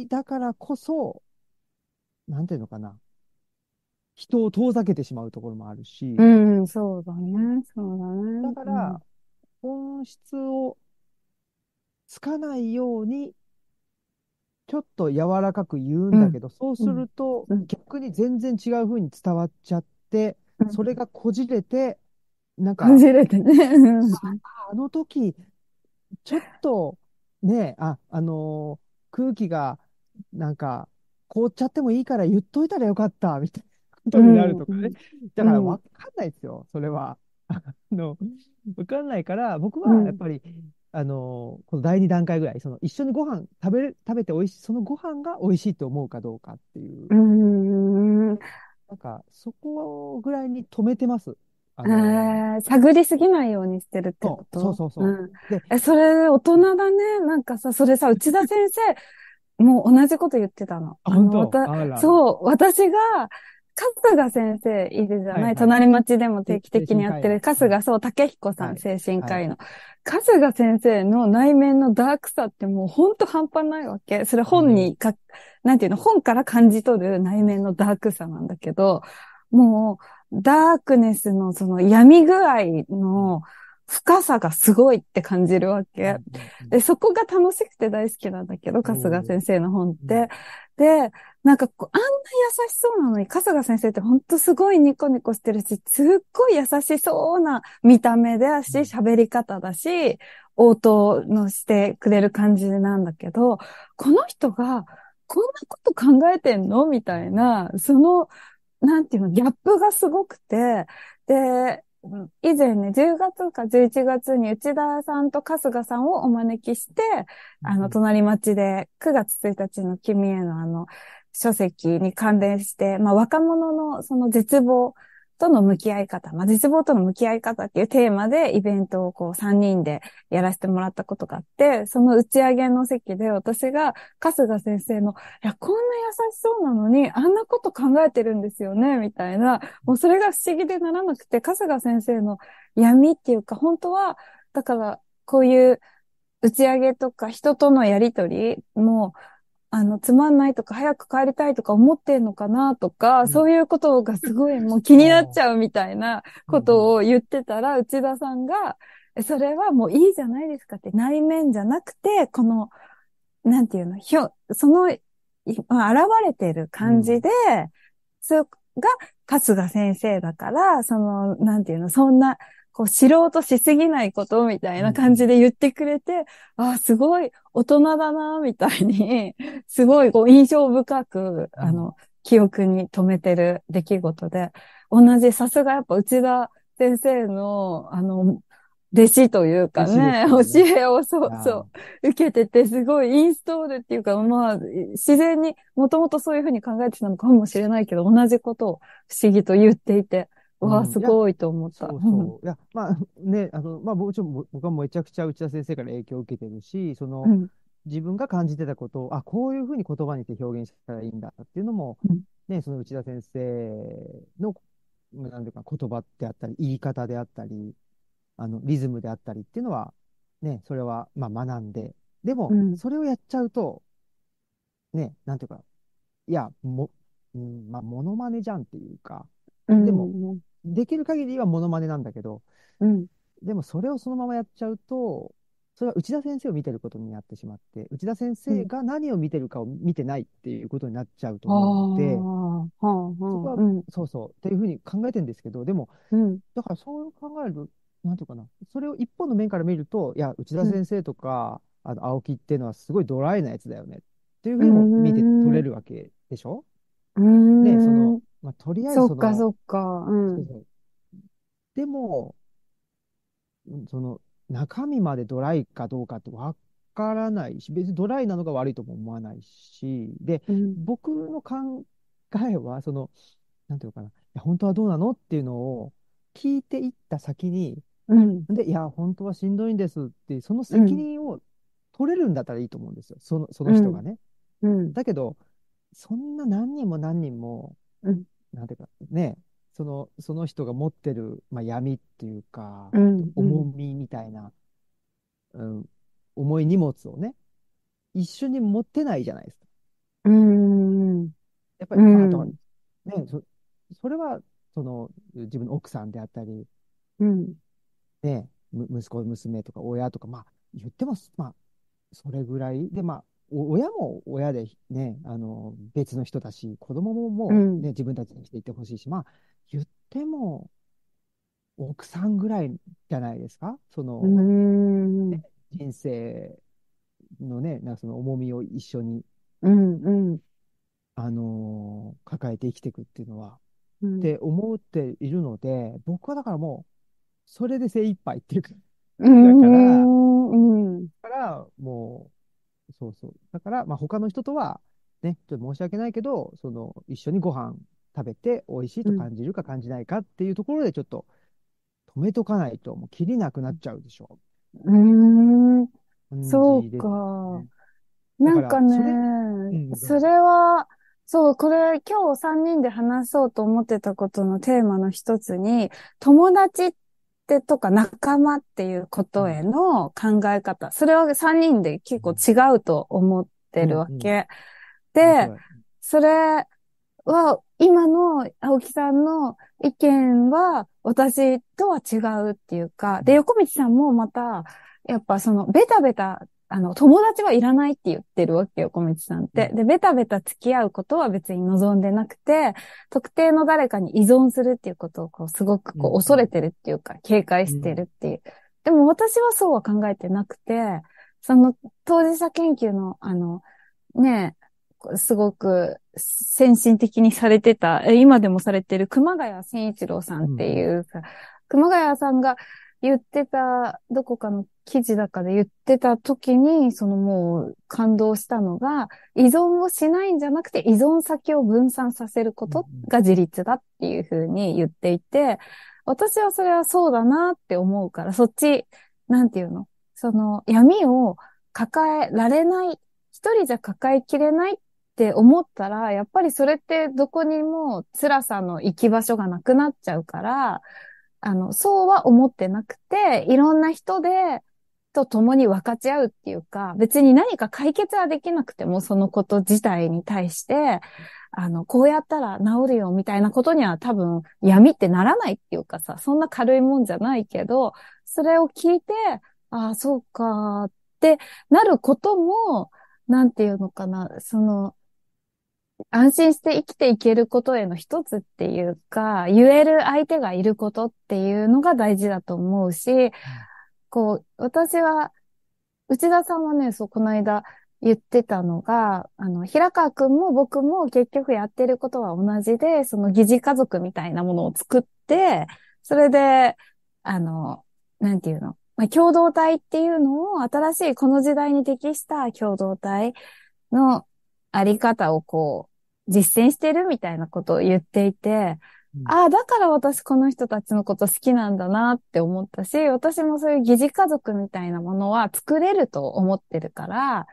だからこそ、なんていうのかな。人を遠ざけてしまうところもあるし、うん、そうだね。そうだね。だから、本音質をつかないように、ちょっと柔らかく言うんだけど、そうするとうん逆に全然違う風に伝わっちゃって、それがこじれて、なんか、こじれてね。うん あの時、ちょっと、ね、あ、あのー空気が、なんか、凍っちゃってもいいから言っといたらよかった、みたいなことになるとかね。だから、うんわかんないですよ、それは。あの、わかんないから、僕うんはやっぱり、あのーこの第二段階ぐらい、その、一緒にご飯食べる、食べて美味しい、そのご飯が美味しいと思うかどうかっていう、うん。なんか、そこぐらいに止めてます。あえのーー探りすぎないようにしてるってこと？そうそうそうそう。ん。でえ、それ、大人だね。なんかさ、それさ、内田先生、もう同じこと言ってたの。あ、本当？そう、私が、春日先生いるじゃない、はいはい。隣町でも定期的にやってる、春日、そう、竹彦さん、はい。精神科医の。春日先生の内面のダークさってもうほんと半端ないわけ。それ本にか、なんていうの、本から感じ取る内面のダークさなんだけど、もう、ダークネスのその闇具合の深さがすごいって感じるわけ。で、そこが楽しくて大好きなんだけど、春日先生の本って。で、なんかこう、あんな優しそうなのに、春日先生ってほんとすごいニコニコしてるし、すっごい優しそうな見た目だし、うん。喋り方だし、応答のしてくれる感じなんだけど、この人がこんなこと考えてんの？みたいな、その、なんていうの、ギャップがすごくて、で、うん以前ね、10月か11月に内田さんと春日さんをお招きして、あの、隣町で9月1日の君へのあの、書籍に関連して、まあ、若者のその絶望との向き合い方、まあ、絶望との向き合い方っていうテーマでイベントをこう3人でやらせてもらったことがあって、その打ち上げの席で私が春日先生の、いや、こんな優しそうなのに、あんなこと考えてるんですよね、みたいな、もうそれが不思議でならなくて、春日先生の闇っていうか、本当は、だから、こういう打ち上げとか人とのやりとりも、あの、つまんないとか、早く帰りたいとか思ってんのかなとか、うん。そういうことがすごいもう気になっちゃうみたいなことを、を言ってたら、内田さんが、えそれはもういいじゃないですかって、内面じゃなくて、この、なんていうの、ひょ、その、現れてる感じで、それが春日先生だから、その、なんていうの、そんな、こう、知ろうとしすぎないことみたいな感じで言ってくれて、あ、すごい大人だな、みたいに、すごいこう印象深く、あの、記憶に留めてる出来事で、同じ、さすがやっぱ内田先生の、あの、弟子というかね、教えをそうそう、受けてて、すごいインストールっていうか、まあ、自然にもともとそういうふうに考えてたのかもしれないけど、同じことを不思議と言っていて、わあ、うんすごいと思った。そうそう。いや、まあね、あの、まあもちろんぼ僕はめちゃくちゃ内田先生から影響を受けてるし、その、うん。自分が感じてたことを、あ、こういうふうに言葉にして表現したらいいんだっていうのも、うん。ね、その内田先生の、なんていうか、言葉であったり、言い方であったり、あの、リズムであったりっていうのは、ね、それは、まあ学んで、でもうん、それをやっちゃうと、ね、なんていうか、いや、も、うん、まあ、モノマネじゃんっていうか、うん。でもできる限りはモノマネなんだけど、うん、でもそれをそのままやっちゃうと、それは内田先生を見てることになってしまって、内田先生が何を見てるかを見てないっていうことになっちゃうと思うので、はあ、はそこはあ、うん、そうそう、っていうふうに考えてるんですけど、でも、うん、だからそう考えると、なんていうかな、それを一本の面から見ると、いや、内田先生とか、あの、青木っていうのはすごいドライなやつだよねっていうふうにも見て取れるわけでしょ？うーん。ね、その、まあ、とりあえずそそっか、の、そっか、うん。そう。そうでも、うんその中身までドライかどうかってわからないし、別にドライなのが悪いとも思わないし、で、うん、僕の考えは、その、なんていうのかな、いや本当はどうなのっていうのを聞いていった先に、うん、で、いや、本当はしんどいんですって、その責任を取れるんだったらいいと思うんですよ、その、その人がね。うん、だけど、そんな何人も何人も、うん。なんていうか、ね、その、その人が持ってる、まあ、闇っていうか、うん、重みみたいな、うん、重い荷物をね、一緒に持ってないじゃないですか。うん、やっぱり、うん。まあ、ね、そ、それは、その、自分の奥さんであったり、うん、ね、息子、娘とか親とか、まあ、言っても、まあ、それぐらい。で、まあ、親も親でね、あの、別の人だし、子供ももうね、うん、自分たちにしていってほしいし、まあ、ても、奥さんぐらいじゃないですか？その、ね、人生のね、なんかその重みを一緒に、うんうん、あのー、抱えて生きていくっていうのは、うん、って思っているので、僕はだからもう、それで精一杯っていうか、だから、うん、だからもう、そうそう。だから、まあ他の人とは、ね、ちょっと申し訳ないけど、その、一緒にご飯食べて美味しいと感じるか感じないかっていうところでちょっと止めとかないと、もう切りなくなっちゃうでしょ。うーん。そうか。なんかね、それ,、うん、それは、そう、これ今日3人で話そうと思ってたことのテーマの一つに、友達ってとか仲間っていうことへの考え方。それは3人で結構違うと思ってるわけ。で、それは今の青木さんの意見は私とは違うっていうか、で、横道さんもまた、やっぱそのベタベタ、あの、友達はいらないって言ってるわけよ、小道さんって。で、ベタベタ付き合うことは別に望んでなくて、特定の誰かに依存するっていうことをこう、すごくこう、恐れてるっていうか、警戒してるっていう。でも私はそうは考えてなくて、その当事者研究の、あの、ねすごく先進的にされてた、今でもされてる熊谷千一郎さんっていうさ、うん、熊谷さんが言ってた、どこかの記事だかで言ってた時に、そのもう感動したのが、依存をしないんじゃなくて依存先を分散させることが自立だっていうふうに言っていて、私はそれはそうだなって思うから、そっち、なんていうの？その闇を抱えられない、一人じゃ抱えきれないっって思ったら、やっぱりそれってどこにも辛さの行き場所がなくなっちゃうから、あの、そうは思ってなくて、いろんな人で、と共に分かち合うっていうか、別に何か解決はできなくても、そのこと自体に対して、あの、こうやったら治るよみたいなことには多分闇ってならないっていうかさ、そんな軽いもんじゃないけど、それを聞いて、ああ、そうかってなることも、なんていうのかな、その、安心して生きていけることへの一つっていうか、言える相手がいることっていうのが大事だと思うし、こう、私は、内田さんはね、そう、この間言ってたのが、あの、平川くんも僕も結局やってることは同じで、その疑似家族みたいなものを作って、それで、あの、なんていうの、まあ、共同体っていうのを新しいこの時代に適した共同体のあり方をこう、実践してるみたいなことを言っていて、うん、ああ、だから私この人たちのこと好きなんだなって思ったし、私もそういう疑似家族みたいなものは作れると思ってるから、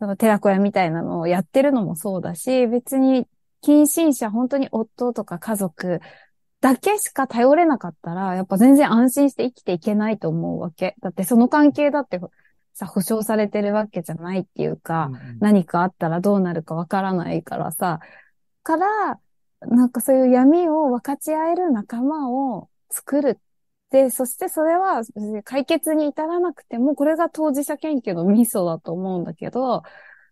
その寺子屋みたいなのをやってるのもそうだし、別に近親者、本当に夫とか家族だけしか頼れなかったら、やっぱ全然安心して生きていけないと思うわけ。だってその関係だってさ、保証されてるわけじゃないっていうか、うんうん、何かあったらどうなるかわからないからさ、から、なんかそういう闇を分かち合える仲間を作る。で、そしてそれは解決に至らなくても、これが当事者研究のミソだと思うんだけど、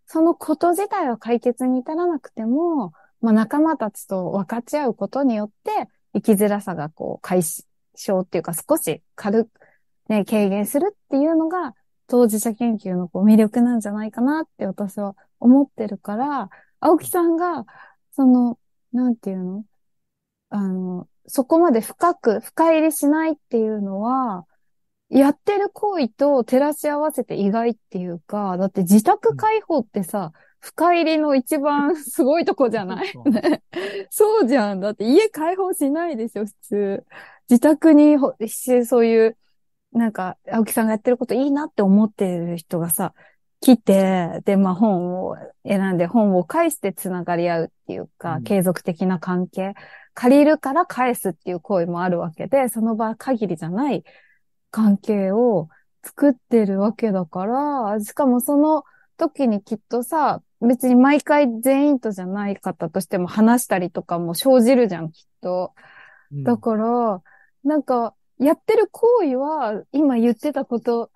そのこと自体は解決に至らなくても、まあ、仲間たちと分かち合うことによって、生きづらさがこう解消っていうか少し軽くね、軽減するっていうのが当事者研究のこう魅力なんじゃないかなって私は思ってるから、青木さんが、その、なんていうの？あの、そこまで深く、深入りしないっていうのは、やってる行為と照らし合わせて意外っていうか、だって自宅解放ってさ、深入りの一番すごいとこじゃない？そうじゃん。だって家解放しないでしょ、普通。自宅にそういうなんか、青木さんがやってることいいなって思ってる人がさ、来て、で、まあ本を選んで本を返して繋がり合うっていうか、うん、継続的な関係。借りるから返すっていう行為もあるわけで、その場限りじゃない関係を作ってるわけだから、しかもその時にきっとさ、別に毎回全員とじゃない方としても話したりとかも生じるじゃん、きっと。だから、なんか、やってる行為は、今言ってたこと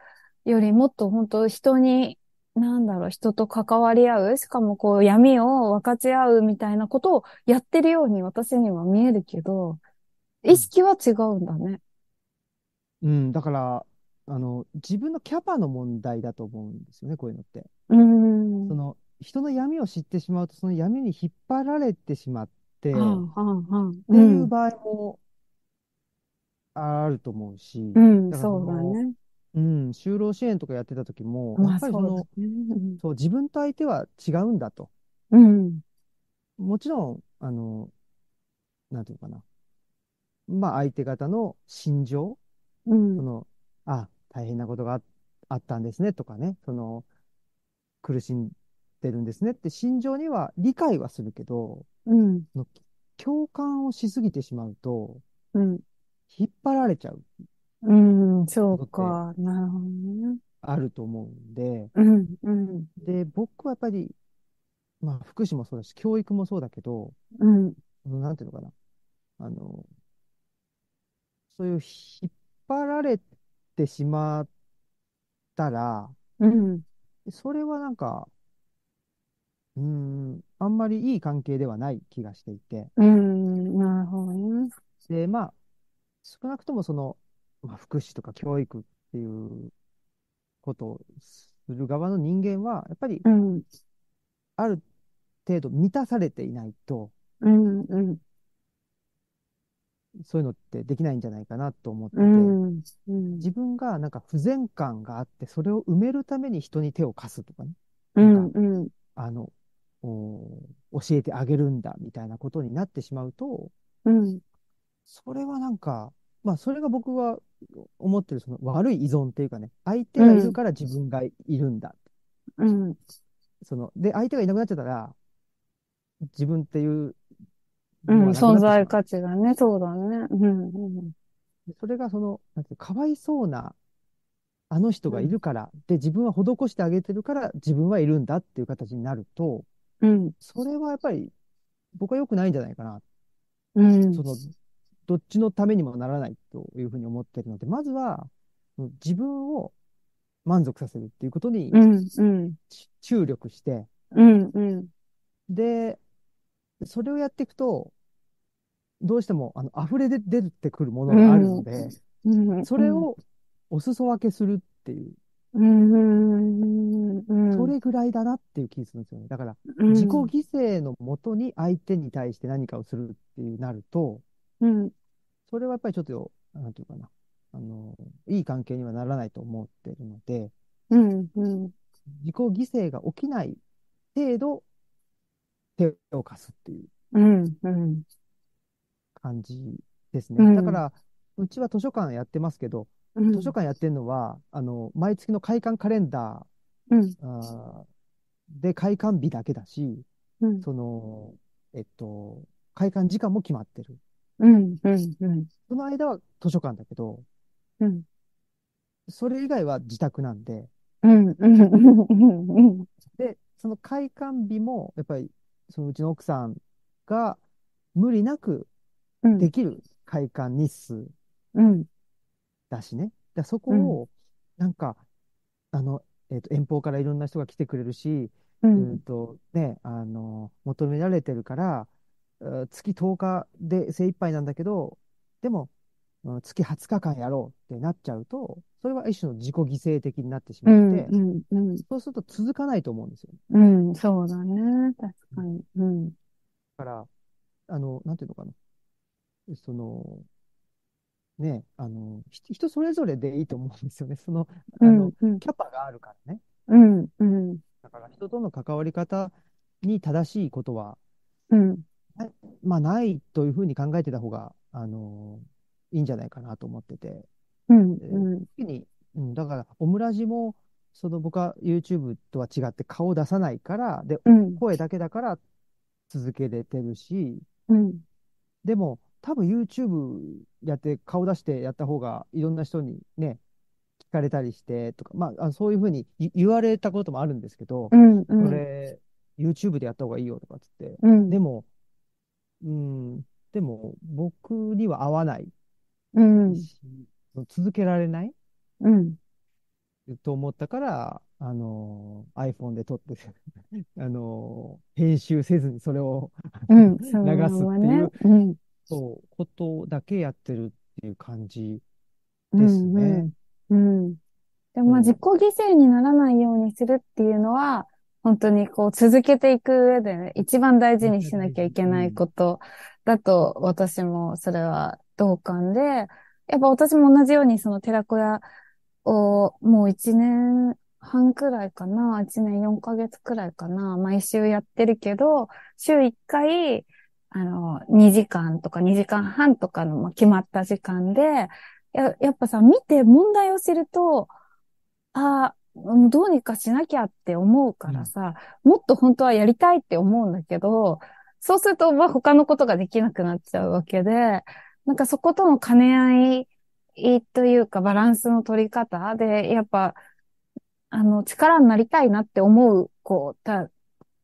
よりもっと本当人に、なんだろう、人と関わり合う、しかもこう闇を分かち合うみたいなことをやってるように私には見えるけど、意識は違うんだね。うん、だから、あの、自分のキャパの問題だと思うんですよね、こういうのって。うん。その、人の闇を知ってしまうと、その闇に引っ張られてしまって、はんはんはん。っていう場合もあると思うし、うん、そうだね。うん、就労支援とかやってた時も、まあやっぱりその、そうそう、自分と相手は違うんだと。うん。もちろん、あの、なんていうのかな。まあ、相手方の心情、うん。その、あ、大変なことがあ、あったんですねとかね、その、苦しんでるんですねって心情には理解はするけど、うん。共感をしすぎてしまうと、うん。引っ張られちゃう、うん。そうか。なるほどね。あると思うんで、うん。うん。で、僕はやっぱり、まあ、福祉もそうだし、教育もそうだけど、うん。なんていうのかな。あの、そういう引っ張られてしまったら、うん。それはなんか、うーん、あんまりいい関係ではない気がしていて。うん。なるほどね。で、まあ、少なくともその、まあ、福祉とか教育っていうことをする側の人間は、やっぱりうん。ある程度満たされていないと、うん。うん。そういうのってできないんじゃないかなと思ってうて、ん。うん。自分がなんか不全感があって、それを埋めるために人に手を貸すとかね、うん。うん。あの、お教えてあげるんだみたいなことになってしまうと、うん。それはなんか、まあ、それが僕が思ってるその悪い依存っていうかね、相手がいるから自分がいるんだ。うん。その、で、相手がいなくなっちゃったら、自分っていううん。存在価値がね、そうだね。うん。うん。それがその、なんていうかかわいそうな、あの人がいるから、で、自分は施してあげてるから、自分はいるんだっていう形になると、うん。それはやっぱり、僕は良くないんじゃないかな。うん。その、どっちのためにもならないというふうに思ってるので、まずは、うん自分を満足させるっていうことに注力して、うん。うん。で、それをやっていくと、どうしても、あの、溢れ出出てくるものがあるので、うん。それをお裾分けするっていう、うん。うん。それぐらいだなっていう気がするんですよね。だから、うん、自己犠牲のもとに相手に対して何かをするっていうなると、うん。それはやっぱりちょっと、なんていうかな、あの、いい関係にはならないと思ってるので、うん。うん。自己犠牲が起きない程度、手を貸すっていううん。うん。感じですね。うんだから、うちは図書館やってますけど、うん。図書館やってるのは、あの、毎月の開館カレンダうん。ー、あーで開館日だけだし、うん。その、えっと、開館時間も決まってる。うん。うん。うん。その間は図書館だけど、うん。それ以外は自宅なんで、うん。うん。うん。で、その開館日も、やっぱり、そのうちの奥さんが無理なくうん。できる開館日数うん。だしね。だそこを、なんか、あの、えっと、遠方からいろんな人が来てくれるし、ううんん。と、ね、あの、求められてるから、uh 月10日で精一杯なんだけど、でも、うん月20日間やろうってなっちゃうと、それは一種の自己犠牲的になってしまうん。って、うん。うん。そうすると続かないと思うんですよ。うん。そうだね。確かに。うん。だから、あの、なんていうのかな。その、ね、あの、ひ人それぞれでいいと思うんですよね。その、あのうん。、うん。キャパがあるからね。うん。うん。だから人との関わり方に正しいことは、うん。まあないというふうに考えてた方が、あのいいんじゃないかなと思ってて。うん。えうん。特に、うん、だから、オムラジも、その僕は YouTube とは違って顔を出さないから、で、うん。声だけだから続けれてるし、うん。でも、多分 YouTube やって顔出してやった方がいろんな人にね、聞かれたりしてとか、まあ、あそういうふうに言言われたこともあるんですけど、うん。うこん。れ YouTube でやった方がいいよとかっつって、うん。でも、うん、でも僕には合わないうん。し続けられないうん。と思ったから、あの、iPhone で撮って、あの、編集せずにそれをうん。流すっていう、。うん。そう、ことだけやってるっていう感じうんですね。うん。うん。でもまあ自己犠牲にならないようにするっていうのは、本当にこう続けていく上で一番大事にしなきゃいけないことだと私もそれは同感で、やっぱ私も同じようにその寺子屋をもう一年半くらいかな、一年四ヶ月くらいかな、毎週やってるけど、週一回、あの、2時間とか2時間半とかの決まった時間で、や、やっぱさ、見て問題を知ると、ああ、どうにかしなきゃって思うからさ、もっと本当はやりたいって思うんだけど、そうすると、まあ他のことができなくなっちゃうわけで、なんかそことの兼ね合いというかバランスの取り方で、やっぱ、あの、力になりたいなって思う子た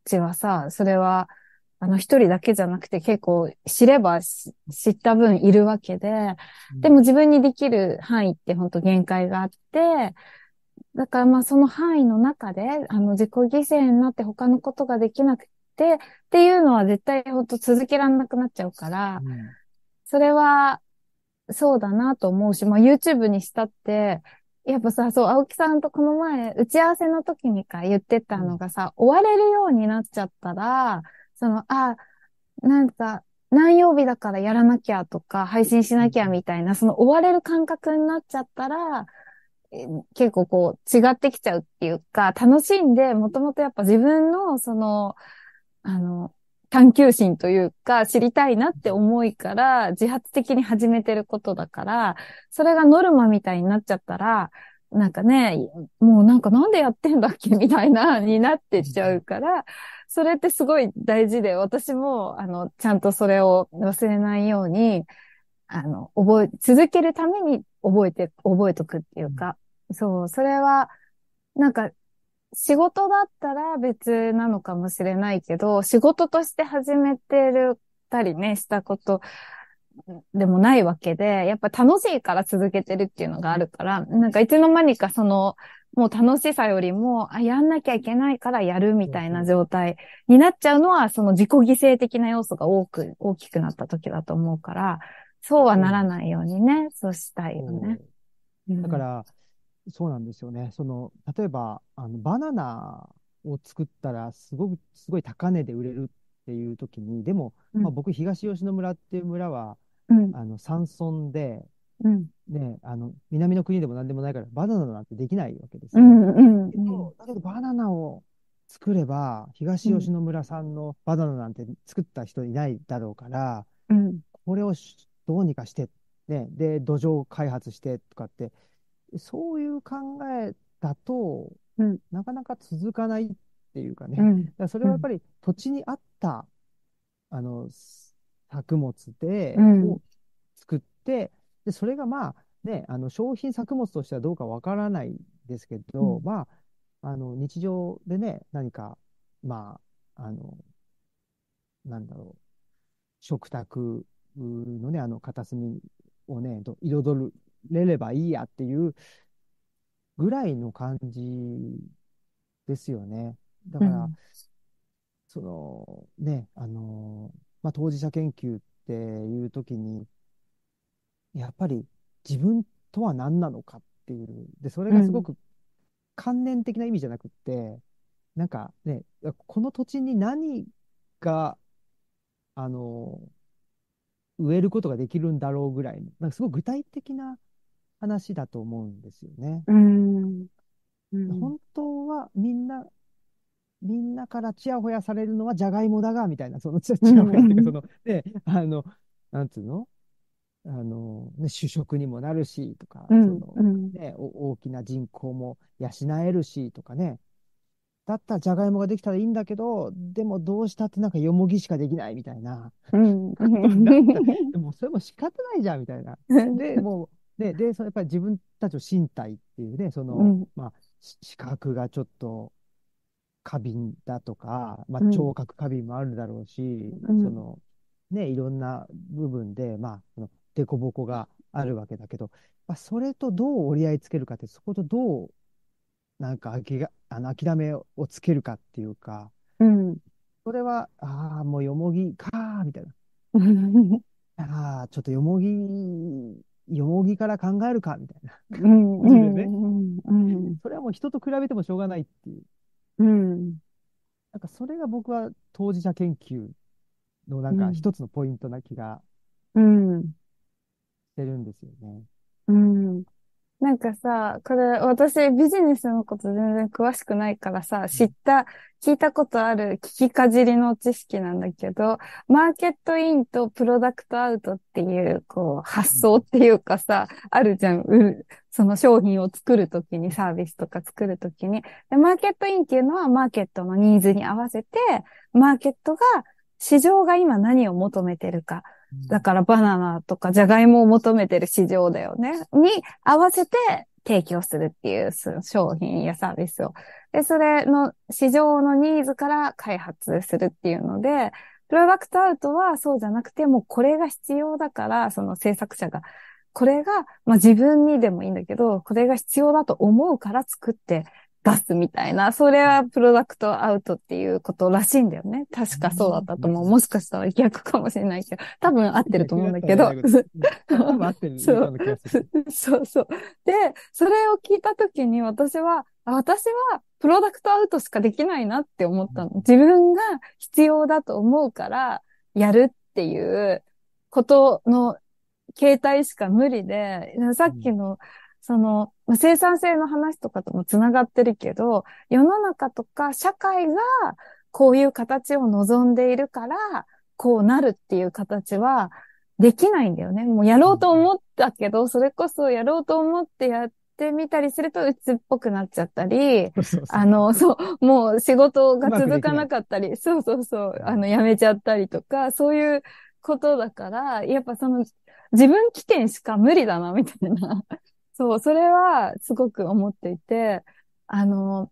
ちはさ、それは、あの、一人だけじゃなくて結構知ればし知った分いるわけで、でも自分にできる範囲って本当限界があって、だからまあその範囲の中で、あの自己犠牲になって他のことができなくてっていうのは絶対本当続けられなくなっちゃうから、うんそれはそうだなと思うし、まあ YouTube にしたって、やっぱさ、そう、青木さんとこの前、打ち合わせの時にか言ってたのがさ、終われるようになっちゃったら、その、あ、なんか、何曜日だからやらなきゃとか、配信しなきゃみたいな、その終われる感覚になっちゃったら、え結構こう違ってきちゃうっていうか、楽しんで、もともとやっぱ自分のその、あの、探求心というか、知りたいなって思いから、自発的に始めてることだから、それがノルマみたいになっちゃったら、なんかね、もうなんかなんでやってんだっけみたいな、になってっちゃうから、それってすごい大事で、私も、あの、ちゃんとそれを忘れないように、あの、覚え、続けるために覚えて、覚えとくっていうか、そう、それは、なんか、仕事だったら別なのかもしれないけど、仕事として始めてるたりね、したことでもないわけで、やっぱ楽しいから続けてるっていうのがあるから、なんかいつの間にかその、もう楽しさよりも、あ、やんなきゃいけないからやるみたいな状態になっちゃうのは、その自己犠牲的な要素が多く、大きくなった時だと思うから、そうはならないようにね、そうしたいよね。う。ん。だか、ら、そうなんですよね。その、例えば、あの、バナナを作ったら、すごく、すごい高値で売れるっていう時に、でも、うん。まあ、僕、東吉野村っていう村は、うん、あの、山村で、うん、ね、あの、南の国でも何でもないから、バナナなんてできないわけですよ。うん、うん、けどだけど、バナナを作れば、東吉野村産のバナナなんて作った人いないだろうから、うん、これをしどうにかして、ね、で、土壌開発してとかって、そういう考えだと、うん。なかなか続かないっていうかね。うん。だからそれはやっぱり土地に合った、あの、作物で、うん。を作って、で、それがまあ、ね、あの、商品作物としてはどうかわからないですけど、うん。まあ、あの、日常でね、何か、まあ、あの、なんだろう、食卓のね、あの、片隅をね、と彩れればいいやっていうぐらいの感じですよね。だから、うんその、ね、あの、まあ、当事者研究っていうときに、やっぱり自分とは何なのかっていう、で、それがすごく観念的な意味じゃなくって、なんかね、この土地に何が、あの、植えることができるんだろうぐらいの、なんかすごい具体的な話だと思うんですよね。うん、うん、本当はみんな、みんなからちやほやされるのはじゃがいもだが、みたいな、そのちやほやっていうか、その、ね、あの、なんつうの？あの、ね、主食にもなるし、とか、うん、その、うん、ね、お大きな人口も養えるし、とかね。だったらじゃがいもができたらいいんだけど、でもどうしたってなんかよもぎしかできないみたいな。うん、でもそれも仕方ないじゃん、みたいな。で、もう、ね、で、そのやっぱり自分たちの身体っていうね、その、うん。まあ、し視覚がちょっと過敏だとか、まあ、うん。聴覚過敏もあるだろうし、うん。その、ね、いろんな部分で、まあ、その、凸凹があるわけだけど、まあ、それとどう折り合いつけるかって、そことどう、なんか、あきが、あの、諦めをつけるかっていうか、うん。それは、ああ、もうよもぎかー、みたいな。ああ、ちょってよもぎ、よもぎから考えるか、みたいな。うん。ねうん。うん。それはもう人と比べてもしょうがないっていう。うん。なんかそれが僕は当事者研究のなんうんか一つのポイントな気がうん。してるんですよね。うん。なんかさ、これ、私ビジネスのこと全然詳しくないからさ、知った、聞いたことある聞きかじりの知識なんだけど、マーケットインとプロダクトアウトっていう、こう、発想っていうかさ、あるじゃん。その商品を作るときに、サービスとか作るときに。で、マーケットインっていうのは、マーケットのニーズに合わせて、マーケットが、市場が今何を求めてるか。だからバナナとかジャガイモを求めてる市場だよね。に合わせて提供するっていう商品やサービスを。で、それの市場のニーズから開発するっていうので、プロダクトアウトはそうじゃなくて、もうこれが必要だから、その制作者が、これが、まあ自分にでもいいんだけど、これが必要だと思うから作って出すみたいな、それはプロダクトアウトっていうことらしいんだよね。確かそうだったと思う。もしかしたら逆かもしれないけど、多分合ってると思うんだけど。そう。そうそう。で、それを聞いたときに私は、あ私はプロダクトアウトしかできないなって思ったの。自分が必要だと思うからやるっていうことの形態しか無理で、さっきの、その、まあ生産性の話とかともつながってるけど、世の中とか社会がこういう形を望んでいるから、こうなるっていう形はできないんだよね。もうやろうと思ったけど、それこそやろうと思ってやってみたりすると鬱っぽくなっちゃったり、あの、そう、もう仕事が続かなかったり、そうそうそう、あの、辞めちゃったりとか、そういうことだから、やっぱその、自分起点しか無理だな、みたいな。そう、それはすごく思っていて、あの、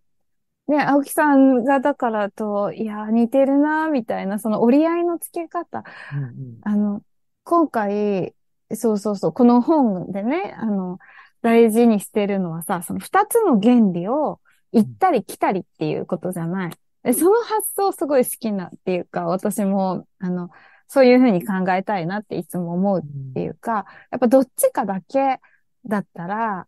ね、青木さんがだからと、いや、似てるな、みたいな、その折り合いのつけ方。うんうんあの、今回、そうそうそう、この本でね、あの、大事にしてるのはさ、その二つの原理を行ったり来たりっていうことじゃない。でその発想すごい好きなっていうか、私も、あの、そういうふうに考えたいなっていつも思うっていうか、やっぱどっちかだけだったら、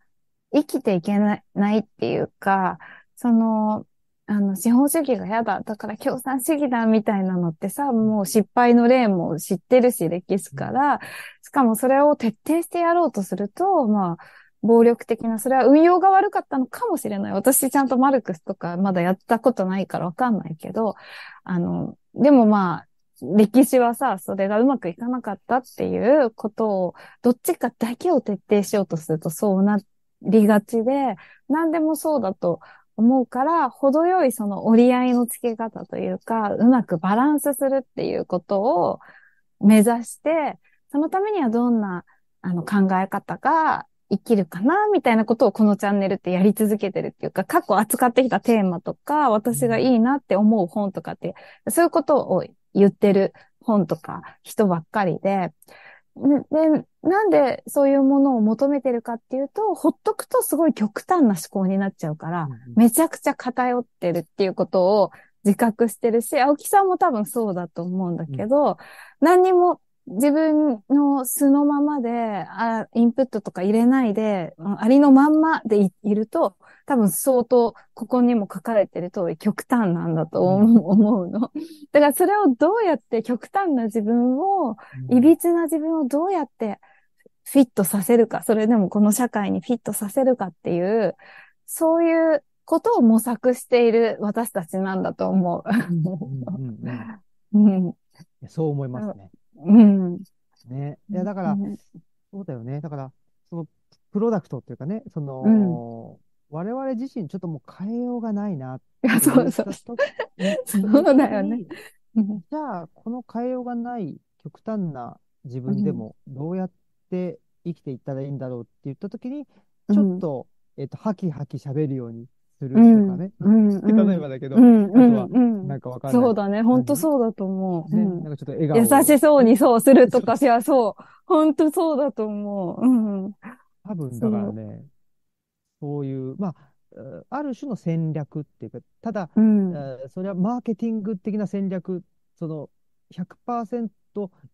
生きていけないないっていうか、その、あの、資本主義が嫌だ。だから共産主義だみたいなのってさ、もう失敗の例も知ってるし、歴史から。しかもそれを徹底してやろうとすると、まあ、暴力的な、それは運用が悪かったのかもしれない。私ちゃんとマルクスとかまだやったことないからわかんないけど、あの、でもまあ、歴史はさ、それがうまくいかなかったっていうことを、どっちかだけを徹底しようとするとそうなりがちで、何でもそうだと思うから、程よいその折り合いのつけ方というか、うまくバランスするっていうことを目指して、そのためにはどんなあの考え方が生きるかな、みたいなことをこのチャンネルってやり続けてるっていうか、過去扱ってきたテーマとか、私がいいなって思う本とかって、そういうことを言ってる本とか人ばっかりで、で、なんでそういうものを求めてるかっていうと、ほっとくとすごい極端な思考になっちゃうから、めちゃくちゃ偏ってるっていうことを自覚してるし、青木さんも多分そうだと思うんだけど、何にも自分の素のままで、あインプットとか入れないで、ありのまんまでいいると、多分相当ここにも書かれてる通り極端なんだと思う,、の。だからそれをどうやって極端な自分を、いびつな自分をどうやってフィットさせるか、それでもこの社会にフィットさせるかっていう、そういうことを模索している私たちなんだと思う。うん そう思いますね。うん。ね。いや、だから、そうだよね。だから、その、プロダクトっていうかね、その、うん我々自身ちょっともう変えようがないな。いや、そうそう。そうだよね。じゃあ、この変えようがない極端な自分でもどうやって生きていったらいいんだろうって言ったときに、ちょっと、えっと、ハキハキ喋るようにするとかね。例えばだけど、あとはうんなんかわかんない。そうだね。本当そうだと思う。ね、うんなんかちょっと笑顔を優しそうにそうするとか、そいや、そう。本当そうだと思う。うん。多分だからね、そういう、まあ、えーある種の戦略っていうか、ただ、うん。えーそれはマーケティング的な戦略、その100%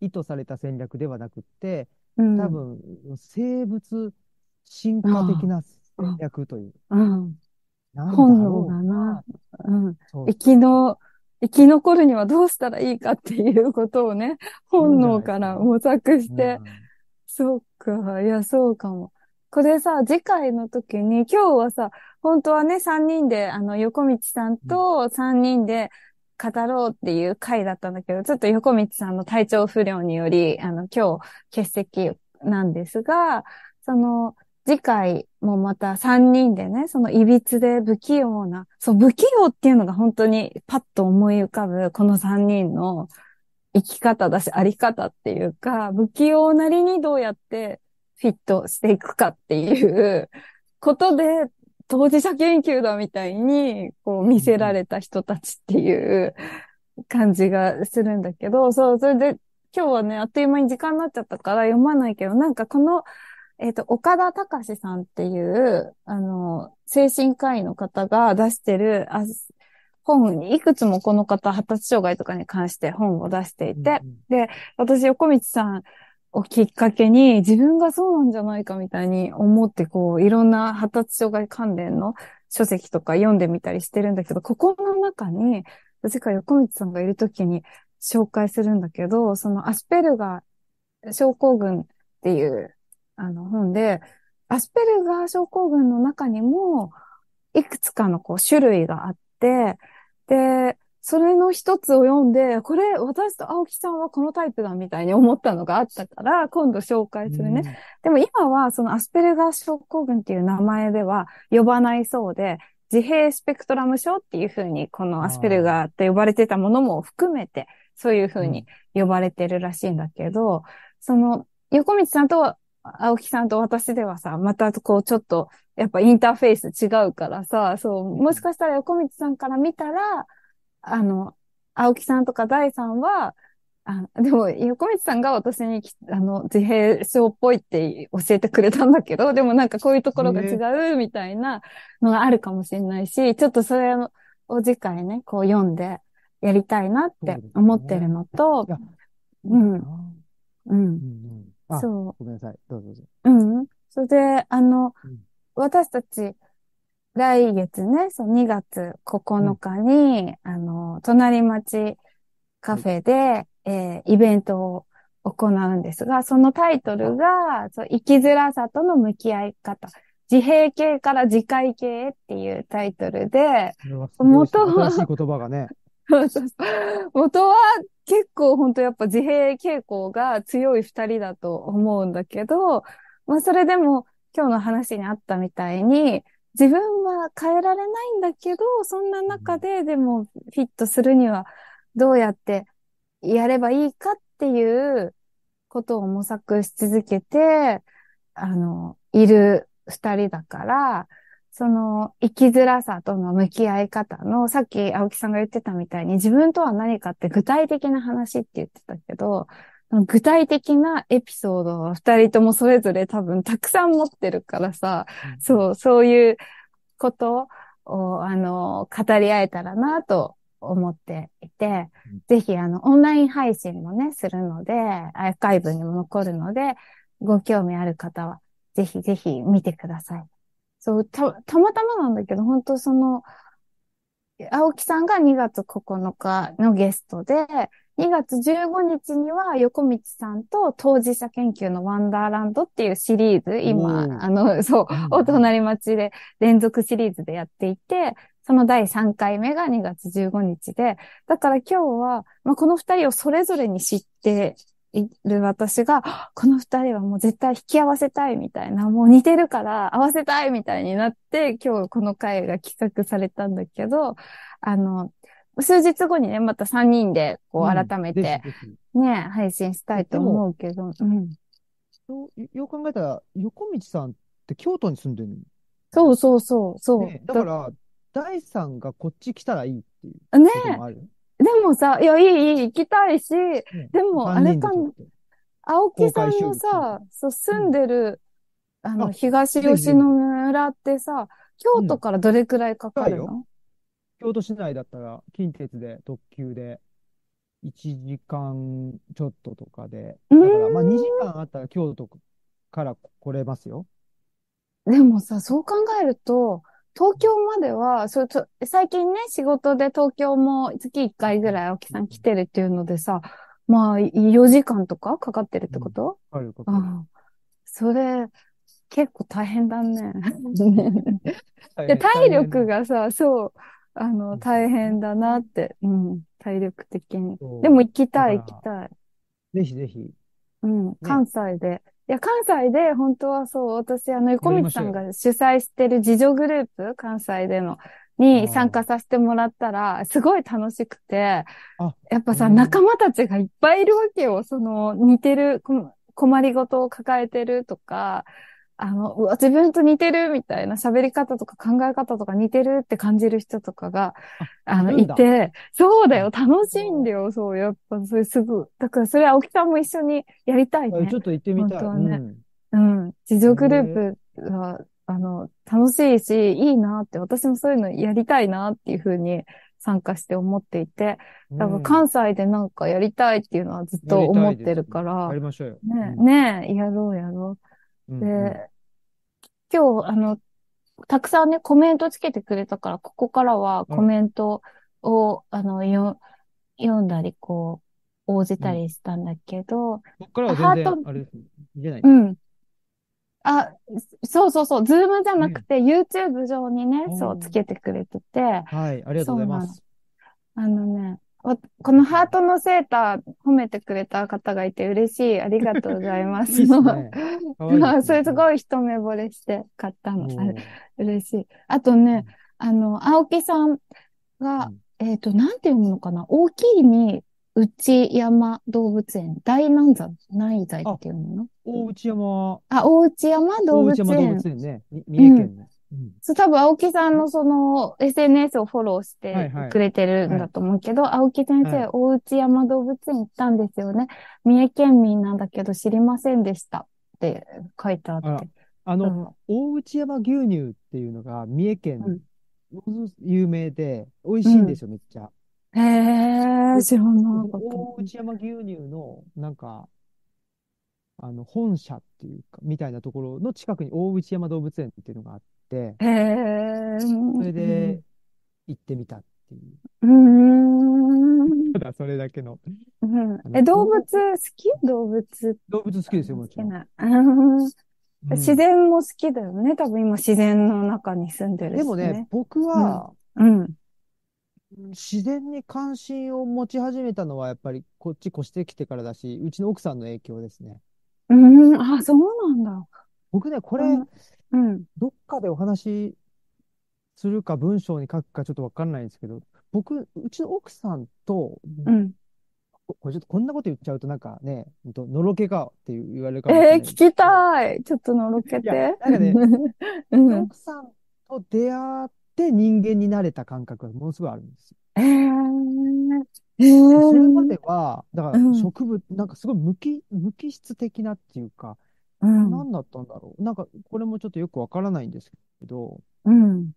意図された戦略ではなくって、うん多分、生物進化的な戦略という、うん。本能ろうがな。うん。生きの、生き残るにはどうしたらいいかっていうことをね、本能から模索して、そうか、いや、そうかも。これさ、次回の時に、今日はさ、本当はね、3人で、あの、横道さんと3人で語ろうっていう回だったんだけど、ちょっと横道さんの体調不良により、あの、今日欠席なんですが、その、次回もまた3人でね、そのいびつで不器用な、そう、不器用っていうのが本当にパッと思い浮かぶ、この3人の生き方だし、あり方っていうか、不器用なりにどうやってフィットしていくかっていうことで、当事者研究だみたいに、こう見せられた人たちっていう感じがするんだけど、そう、それで今日はね、あっという間に時間になっちゃったから読まないけど、なんかこの、えっ、と、岡田隆さんっていう、あの、精神科医の方が出してる、あ本に、いくつもこの方、発達障害とかに関して本を出していて、私、横道さんをきっかけに、自分がそうなんじゃないかみたいに思って、こう、いろんな発達障害関連の書籍とか読んでみたりしてるんだけど、ここの中に、次回横道さんがいるときに紹介するんだけど、そのアスペルガー症候群っていう、あの本で、アスペルガー症候群の中にも、いくつかのこう種類があって、で、それの一つを読んで、これ、私と青木さんはこのタイプだみたいに思ったのがあったから、今度紹介するね。でも今は、そのアスペルガー症候群っていう名前では呼ばないそうで、自閉スペクトラム症っていうふうに、このアスペルガーって呼ばれてたものも含めて、そういうふうに呼ばれてるらしいんだけど、その、横道さんと青木さんと私ではさ、またこうちょっと、やっぱインターフェース違うからさ、そう、もしかしたら横道さんから見たら、あの、青木さんとか大さんは、あでも、横道さんが私にき、あの、自閉症っぽいって教えてくれたんだけど、でもなんかこういうところが違うみたいなのがあるかもしれないし、ちょっとそれを次回ね、こう読んでやりたいなって思ってるのと、うん。うん。うんうん、そう。ごめんなさい。どうぞどうぞ。うん。それで、あの、うん私たち、来月ね、そう、2月9日に、あの、隣町カフェで、えーイベントを行うんですが、そのタイトルが、そう生きづらさとの向き合い方。自閉系から自戒系っていうタイトルで、元は新しい言葉がね。そうそうそう元は結構本当やっぱ自閉傾向が強い二人だと思うんだけど、まあそれでも今日の話にあったみたいに、自分は変えられないんだけど、そんな中ででもフィットするにはどうやってやればいいかっていうことを模索し続けて、あの、いる二人だから、その生きづらさとの向き合い方の、さっき青木さんが言ってたみたいに自分とは何かって具体的な話って言ってたけど、具体的なエピソードを二人ともそれぞれ多分たくさん持ってるからさ、そう、そういうことを、あの、語り合えたらなと思っていて、うんぜひ、あの、オンライン配信もね、するので、アーカイブにも残るので、ご興味ある方は、ぜひぜひ見てください。そう、た、たまたまなんだけど、本当その、青木さんが2月9日のゲストで、2月15日には横道さんと当事者研究のワンダーランドっていうシリーズ、お今、ー。あの、そううん、お隣町で連続シリーズでやっていて、その第3回目が2月15日で、だから今日は、まあ、この二人をそれぞれに知っている私が、あこの二人はもう絶対引き合わせたいみたいな、もう似てるから合わせたいみたいになって、今日この回が企画されたんだけど、あの、数日後にね、また3人で、こう、改めて、ぜひぜひね、配信したいと思うけど、うん。よよく考えたら、横道さんって京都に住んでるそうそうそう、そう。ね。だから、第三がこっち来たらいいっていうね。え。でもさ、いや、いい、いい、行きたいし、ねでも、あ三れか人でちょっと青木さんのさ、そう、住んでる、あの、あ東吉野村ってさ、京都からどれくらいかかるの？京都市内だったら、近鉄で特急で1時間ちょっととかで、だから、まあ2時間あったら京都から来れますよ。でもさ、そう考えると、東京までは、そう、最近ね、仕事で東京も月1回ぐらい青木さん来てるっていうのでさ、まあ、4時間とかかかってるってこと、かかるかかる。ああ、それ、結構大変だね。大いや、変体力がさ、そう、あうの、ん。大変だなって、うん、体力的に。でも行きたい、行きたい。ぜひぜひ。うん、関西で。いや、関西で、本当はそう、私、あの、横道さんが主催してる自助グループ、関西での、に参加させてもらったら、すごい楽しくて、あやっぱさ、うん。仲間たちがいっぱいいるわけよ。その、似てる、こ困りごとを抱えてるとか、あの、うわ、自分と似てるみたいな喋り方とか考え方とか似てるって感じる人とかが、あの、いて、そうだよ、楽しいんだよ、そう、やっぱ、それすぐ。だから、それ、青木さんも一緒にやりたいねちょ。っと行ってみたい。本当はねうんうん。自助グループは、あの、楽しいし、いいなって、私もそういうのやりたいなっていうふうに参加して思っていて、だから関西でなんかやりたいっていうのはずっと思ってるから、やりましょうよ。ね、うんねやろうやろう。うんで、今日、あの、たくさんね、コメントつけてくれたから、ここからはコメントを、あの、よ、読んだり、こう、応じたりしたんだけど、ここからは全ハート然、あれですね。いいんじゃないうん。あ、そうそうそう、ズームじゃなくて、YouTube 上にね、うんそう、つけてくれてて、はい、ありがとうございます。あのね、わこのハートのセーター褒めてくれた方がいて嬉しい。ありがとうございます。いいっすねかわいいですねそれすごい一目惚れして買ったの。嬉しい。あとね、あの、青木さんが、うんえっ、と、なんて読むのかな？大きいに、内山動物園、大南山、内在っていうの？大内山、あ、大内山動物大内山動園。物園ね。み三重県の。うん。そう、多分、青木さんのその、SNS をフォローしてはいはい。くれてるんだと思うけど、青木先生、はい。大内山動物園行ったんですよね。三重県民なんだけど知りませんでした。って書いてあって。あの、大内山牛乳っていうのが三重県、有名で、美味しいんですよ、めっちゃ。うん、へえ、知らなかっ大内山牛乳の、なんか、あの、本社っていうか、みたいなところの近くに大内山動物園っていうのがあって。それで行ってみたっていう。うーん。ただそれだけの。うんえ、動物好き？動物動物好きですよ、もちろん。好きな。うんうん自然も好きだよね。多分今自然の中に住んでるし、ね。でもね、僕は、うん。自然に関心を持ち始めたのは、やっぱりこっち越してきてからだし、うちの奥さんの影響ですね。うん、あ、そうなんだ。僕ね、これ、うんうん。どっかでお話しするか文章に書くかちょっとわかんないんですけど、僕、うちの奥さんと、うん。ここれちょっとこんなこと言っちゃうとなんかね、ほんとのろけかって言われるかもしれなえー、いんですけど聞きたい。ちょっとのろけて。いやなんかね うん。奥さんと出会って人間になれた感覚がものすごいあるんですよ。えー、えでそれまー、では、だかうんら植物、なんかすごい無機、無機質的なっていうか、うん。何だったんだろう。なんかこれもちょっとよくわからないんですけど、うん。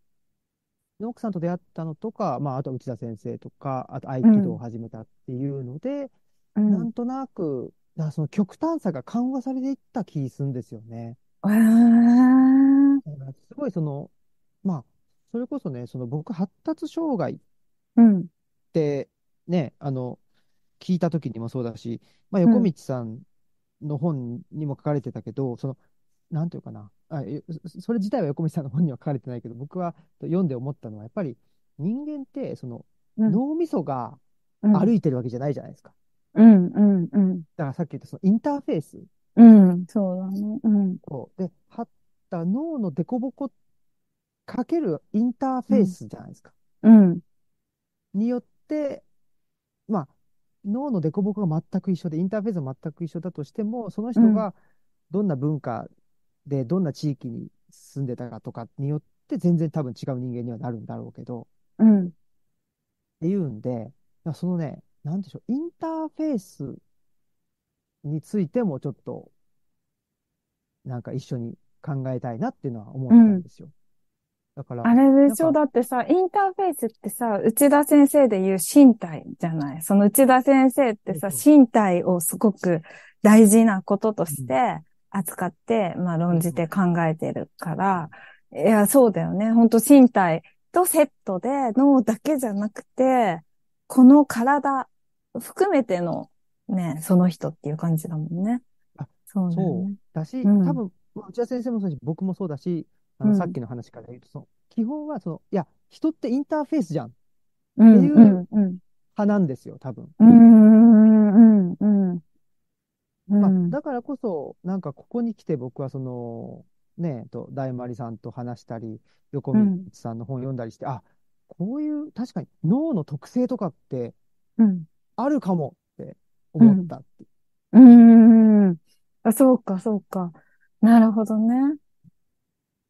奥さんと出会ったのとか、まあ、あとは内田先生とか、あと合気道を始めたっていうので、う。なんんとなく、だからその極端さが緩和されていった気するんですよね。えー、だからすごいその、まあ、それこそね、その僕、発達障害っうん。てね、あの、聞いた時にもそうだし、まあ、うん横道さんの本にも書かれてたけど、その、なんていうかな、あ、えそそれ自体は横道さんの本には書かれてないけど、僕は読んで思ったのは、やっぱり人間って、その、うん脳みそがうん。歩いてるわけじゃないじゃないですか。うん、うん、うん。だからさっき言ったそのインターフェースうん、そうだね。うん。を、で、はった脳の凸凹かけるインターフェースじゃないですか。うん。によって、まあ、脳の凸凹が全く一緒で、インターフェースが全く一緒だとしても、その人がどんな文化で、どんな地域に住んでたかとかによっって全然多分違う人間にはなるんだろうけど、うん。っていうんで、そのね、なんでしょう、インターフェースについてもちょっと、なんか一緒に考えたいなっていうのは思ったんですよ。だから、あれでしょ？だってさ、インターフェースってさ、内田先生で言う身体じゃない？その内田先生ってさ、身体をすごく大事なこととして扱って、まあ論じて考えてるから、いや、そうだよね。本当身体とセットで脳だけじゃなくて、この体含めてのね、その人っていう感じだもんね。あそうだよそうね。だし、うん。多分、内田先生もそうだし、僕もそうだし、あの、うんさっきの話から言うと、その、基本はその、いや、人ってインターフェースじゃんうん、っていううん、うん。派なんですよ、多分。うーん、うん、うん。うまあ、ん。だからこそ、なんかここに来て僕はその、ねえと、大丸さんと話したり、横道さんの本読んだりして、あ、こういう、確かに脳の特性とかってうん。あるかもって思ったって。うーん。あ、そうか、そうか。なるほどね。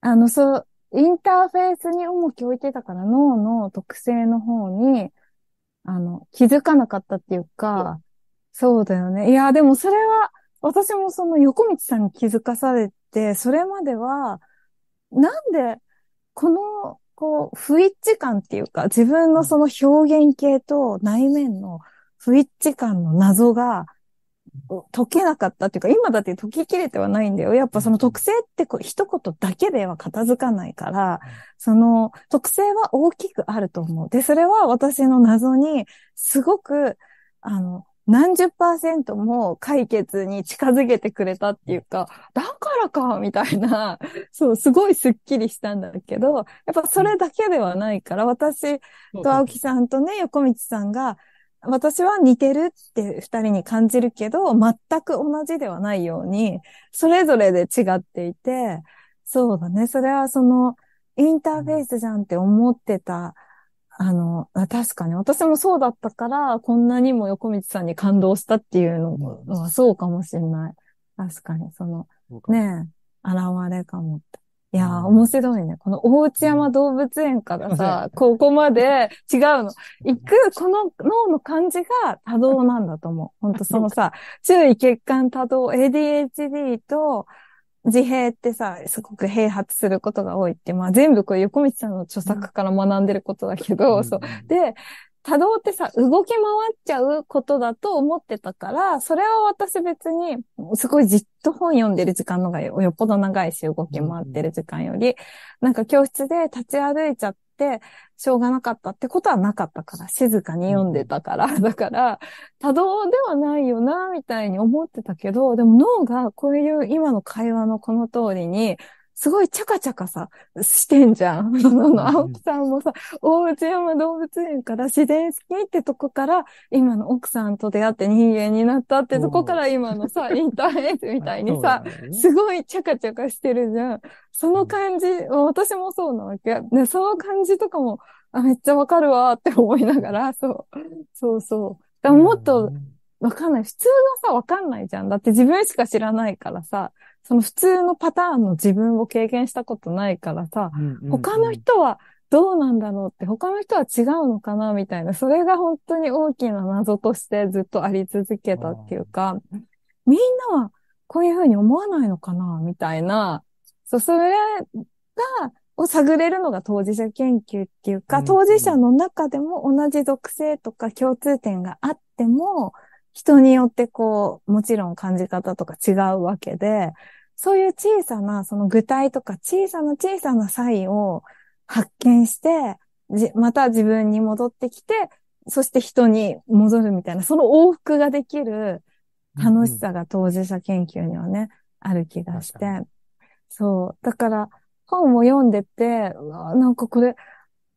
あの、そう、インターフェースに重きを置いてたから脳の特性の方に、あの、気づかなかったっていうか、そうだよね。いや、でもそれは、私もその横道さんに気づかされて、それまでは、なんで、この、こう、不一致感っていうか、自分のその表現系と内面の不一致感の謎が、解けなかったっていうか、今だって解ききれてはないんだよ。やっぱその特性ってこう一言だけでは片付かないから、その特性は大きくあると思う。で、それは私の謎にすごく、あの、何十パーセントも解決に近づけてくれたっていうか、だからか、みたいな、そう、すごいスッキリしたんだけど、やっぱそれだけではないから、私と青木さんとね、横道さんが、私は似てるって二人に感じるけど、全く同じではないように、それぞれで違っていて、そうだね。それはその、インターフェースじゃんって思ってた、あの、あ確かに私もそうだったから、こんなにも横道さんに感動したっていうのうんはそうかもしれない。確かに、その、ねえ、現れかもって。いやー、うん面白いね。この大内山動物園からさ、ここまで違うの。行く、この脳の感じが多動なんだと思う。本当そのさ、注意欠陥多動、ADHD と自閉ってさ、すごく併発することが多いって、まあ全部こう横道さんの著作から学んでることだけど、そう。で、多動ってさ、動き回っちゃうことだと思ってたから、それは私別に、すごいじっと本読んでる時間のがよよっぽど長いし、動き回ってる時間より、なんか教室で立ち歩いちゃって、しょうがなかったってことはなかったから、静かに読んでたから、だから、多動ではないよな、みたいに思ってたけど、でも脳がこういう今の会話のこの通りに、すごいチャカチャカさ、してんじゃん。あの、青木さんもさ、大内山動物園から自然好きってとこから、今の奥さんと出会って人間になったってとこから今のさ、インターネットみたいにさ、すごいチャカチャカしてるじゃん。その感じ、私もそうなわけ。で、その感じとかも、あ、めっちゃわかるわって思いながら、そう。そうそう。でももっと、わかんない。普通はさ、わかんないじゃん。だって自分しか知らないからさ、その普通のパターンの自分を経験したことないからさ、他の人はどうなんだろうって、他の人は違うのかなみたいな、それが本当に大きな謎としてずっとあり続けたっていうか、みんなはこういうふうに思わないのかなみたいな、そう、それが、を探れるのが当事者研究っていうか、うん。当事者の中でも同じ属性とか共通点があっても、人によってこう、もちろん感じ方とか違うわけで、そういう小さな、その具体とか小さな小さな差異を発見して、じまた自分に戻ってきて、そして人に戻るみたいな、その往復ができる楽しさが当事者研究にはね、ある気がして確。そう。だから、本を読んでて、うわなんかこれ、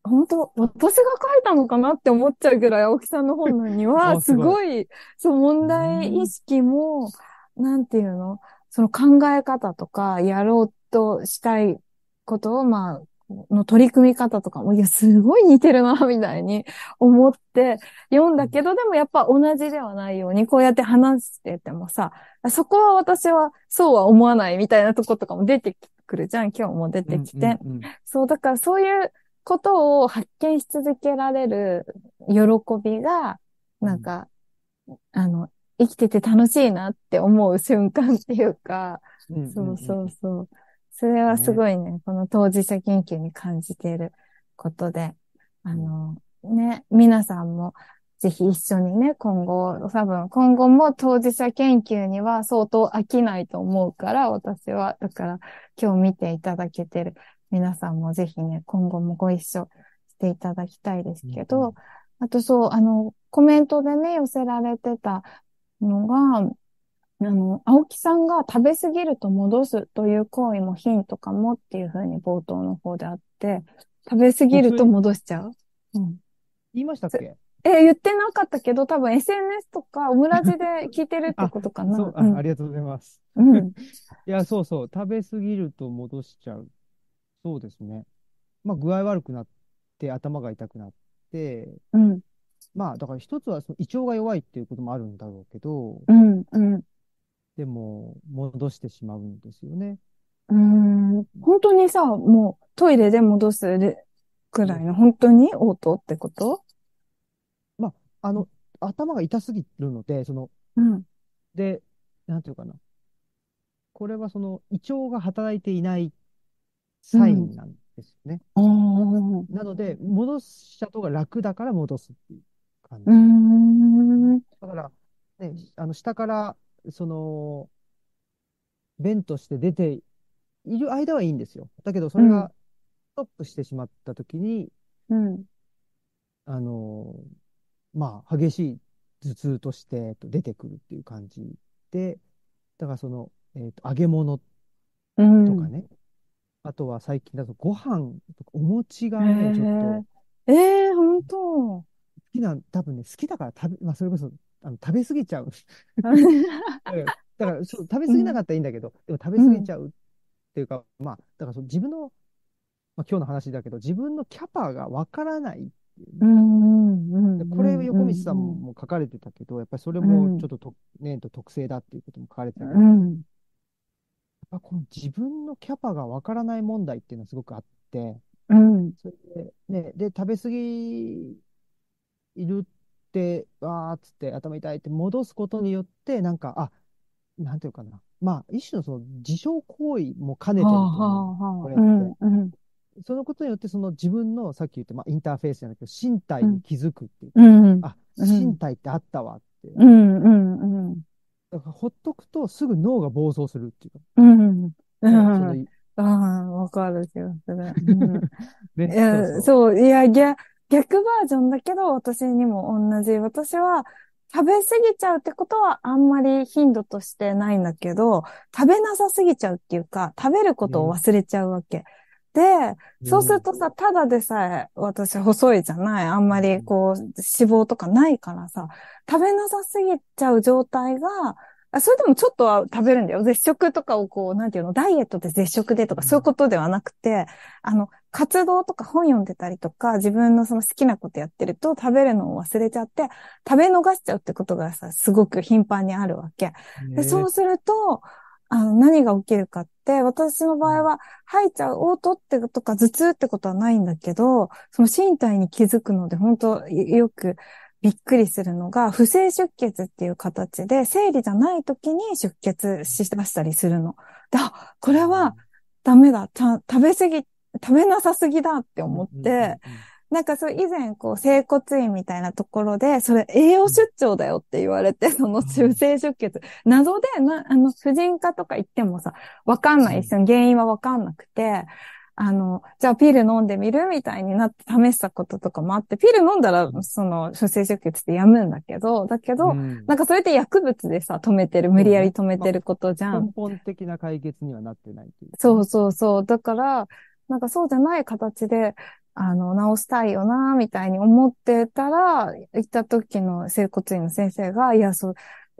本当私が書いたのかなって思っちゃうぐらい、青木さんの本には、すごごい、そう、問題意識も、なんていうの？その考え方とか、やろうとしたいことを、まあ、の取り組み方とかも、いや、すごい似てるな、みたいに思って読んだけど、でもやっぱ同じではないように、こうやって話しててもさ、そこは私はそうは思わないみたいなとことかも出てくるじゃん、今日も出てきて。うんうんうん、そう、だからそういうことを発見し続けられる喜びが、なんか、うん、あの、生きてて楽しいなって思う瞬間っていうか、うんうんうん、そうそうそう。それはすごいね、ね。この当事者研究に感じていることで、あの、ね、皆さんもぜひ一緒にね、今後、多分今後も当事者研究には相当飽きないと思うから、私は、だから今日見ていただけてる皆さんもぜひね、今後もご一緒していただきたいですけど、うん、あとそう、あの、コメントでね、寄せられてたのが、あの、青木さんが食べ過ぎると戻すという行為もヒントかもっていうふうに冒頭の方であって、食べ過ぎると戻しちゃう？うん。言いましたっけ？え、言ってなかったけど、多分 SNS とかオムラジで聞いてるってことかな。そうあ、うん、ありがとうございます。うん。いや、そうそう。食べ過ぎると戻しちゃう。そうですね。まあ、具合悪くなって、頭が痛くなって、うん。まあ、だから一つはその胃腸が弱いっていうこともあるんだろうけど、うん、うん。でも、戻してしまうんですよね。うん。本当にさ、もうトイレで戻すくらいの、本当に？応答ってこと？まあ、あの、頭が痛すぎるので、その、うん。で、なんていうかな。これはその胃腸が働いていないサインなんですね。うん、なので、戻した方が楽だから戻すっていう感じ。だから、ね、あの、下からその、弁として出ている間はいいんですよ。だけど、それがストップしてしまったときに、うん、あの、まあ、激しい頭痛として出てくるっていう感じで、だからその、えっ、ー、と、揚げ物とかね、うん、あとは最近だとご飯とかお餅がね、ちょっと。ええー、本当好きな、多分ね、好きだから食べ、まあ、それこそあの食べ過ぎちゃう。だからそう、食べ過ぎなかったらいいんだけど、うん、でも食べ過ぎちゃうっていうか、うん、まあ、だからその自分の、まあ、今日の話だけど、自分のキャパがわからないっていう、ね。これ、横道さんも書かれてたけど、やっぱりそれもちょっとと、ね、と特性だっていうことも書かれてたけど、やっぱこの自分のキャパがわからない問題っていうのはすごくあって、うん、それで、ね、で、食べ過ぎいるって、わーっつって頭痛いって戻すことによって、なんか、あ、なんていうかな。まあ、一種のその自傷行為も兼ねてると思う。これって。うんうん、そのことによって、その自分の、さっき言って、まあ、インターフェースじゃないけど、身体に気づくっていう。うん、あ、身体ってあったわって。うんうんうん。だから、ほっとくと、すぐ脳が暴走するっていうか。うん。うんああ、わかるよ、それ。うん、ね、いや、そう、いや、逆、逆バージョンだけど、私にも同じ。私は、食べ過ぎちゃうってことはあんまり頻度としてないんだけど、食べなさすぎちゃうっていうか、食べることを忘れちゃうわけ。で、そうするとさ、ただでさえ私細いじゃない。あんまりこう脂肪とかないからさ、食べなさすぎちゃう状態が、あそれでもちょっとは食べるんだよ。絶食とかをこう、なんていうの、ダイエットで絶食でとかそういうことではなくて、あの、活動とか本読んでたりとか、自分のその好きなことやってると食べるのを忘れちゃって、食べ逃しちゃうってことがさ、すごく頻繁にあるわけ。でそうすると、あの、何が起きるかって、私の場合は、吐いちゃう、嘔吐ってとか頭痛ってことはないんだけど、その身体に気づくので、本当よくびっくりするのが、不正出血っていう形で、生理じゃない時に出血しだしたりするの。だ、これはダメだ。食べ過ぎ食べなさすぎだって思って、なんかそう、以前、こう、整骨院みたいなところで、それ栄養出張だよって言われて、その中性出血。謎で、な、あの、婦人科とか行ってもさ、わかんない、一緒に原因はわかんなくて、あの、じゃあピル飲んでみるみたいになって試したこととかもあって、ピル飲んだら、その、不正出血ってやむんだけど、だけど、うん、なんかそれって薬物でさ、止めてる、無理やり止めてることじゃん。まあ、根本的な解決にはなってないいう。そうそうそう。だから、なんかそうじゃない形で、あの、直したいよな、みたいに思ってたら、行った時の整骨院の先生が、いや、そう、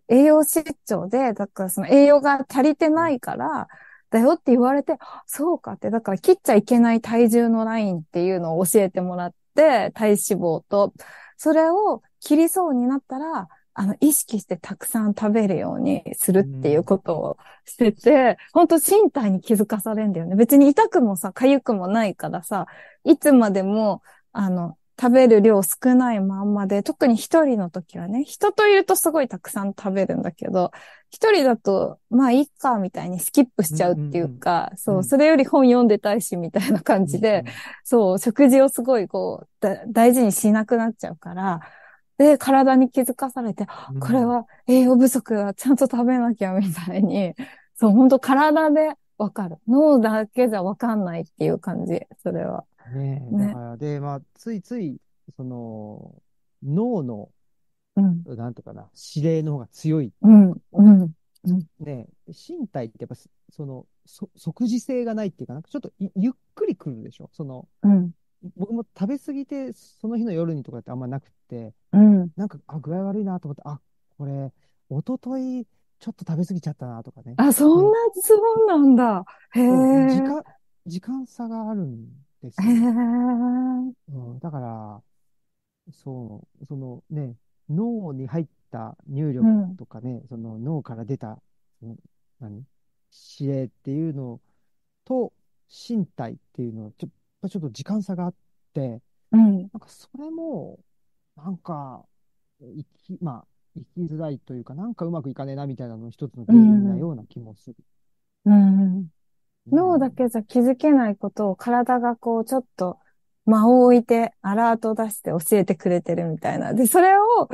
栄養失調で、だからその栄養が足りてないから、だよって言われて、そうかって、だから切っちゃいけない体重のラインっていうのを教えてもらって、体脂肪と、それを切りそうになったら、あの、意識してたくさん食べるようにするっていうことをしてて、本当身体に気づかされんだよね。別に痛くもさ、痒くもないからさ、いつまでも、あの、食べる量少ないまんまで、特に一人の時はね、人といるとすごいたくさん食べるんだけど、一人だと、まあいいか、みたいにスキップしちゃうっていうか、うんうん、そう、それより本読んでたいし、みたいな感じで、うんうん、そう、食事をすごいこう、大事にしなくなっちゃうから、で、体に気づかされて、これは栄養不足だ、ちゃんと食べなきゃ、みたいに、そう、本当体でわかる。脳だけじゃわかんないっていう感じ、それは。ねえ、だから、で、まあ、ついつい、その、脳の、うん、なんとかな、指令の方が強い。うん、うん。ね身体ってやっぱ、その、そ即時性がないっていうか、なんかちょっとゆっくり来るでしょ。その、うん、僕も食べ過ぎて、その日の夜にとかってあんまなくて、うん、なんか、あ、具合悪いなと思って、あ、これ、一昨日ちょっと食べ過ぎちゃったなとかね。あ、そんなズボンなんだ。へえ。時間、時間差があるんですよ。へえ。うん、だから、そう、そのね、脳に入った入力とかね、うん、その脳から出た、その何？指令っていうのと身体っていうのはちょちょっと時間差があって、うん、なんかそれも、なんか、生き、まあ、生きづらいというか、なんかうまくいかねえなみたいなの一つの原因なような気もする。うん。脳だけじゃ気づけないことを体がこうちょっと間を置いてアラートを出して教えてくれてるみたいな。で、それを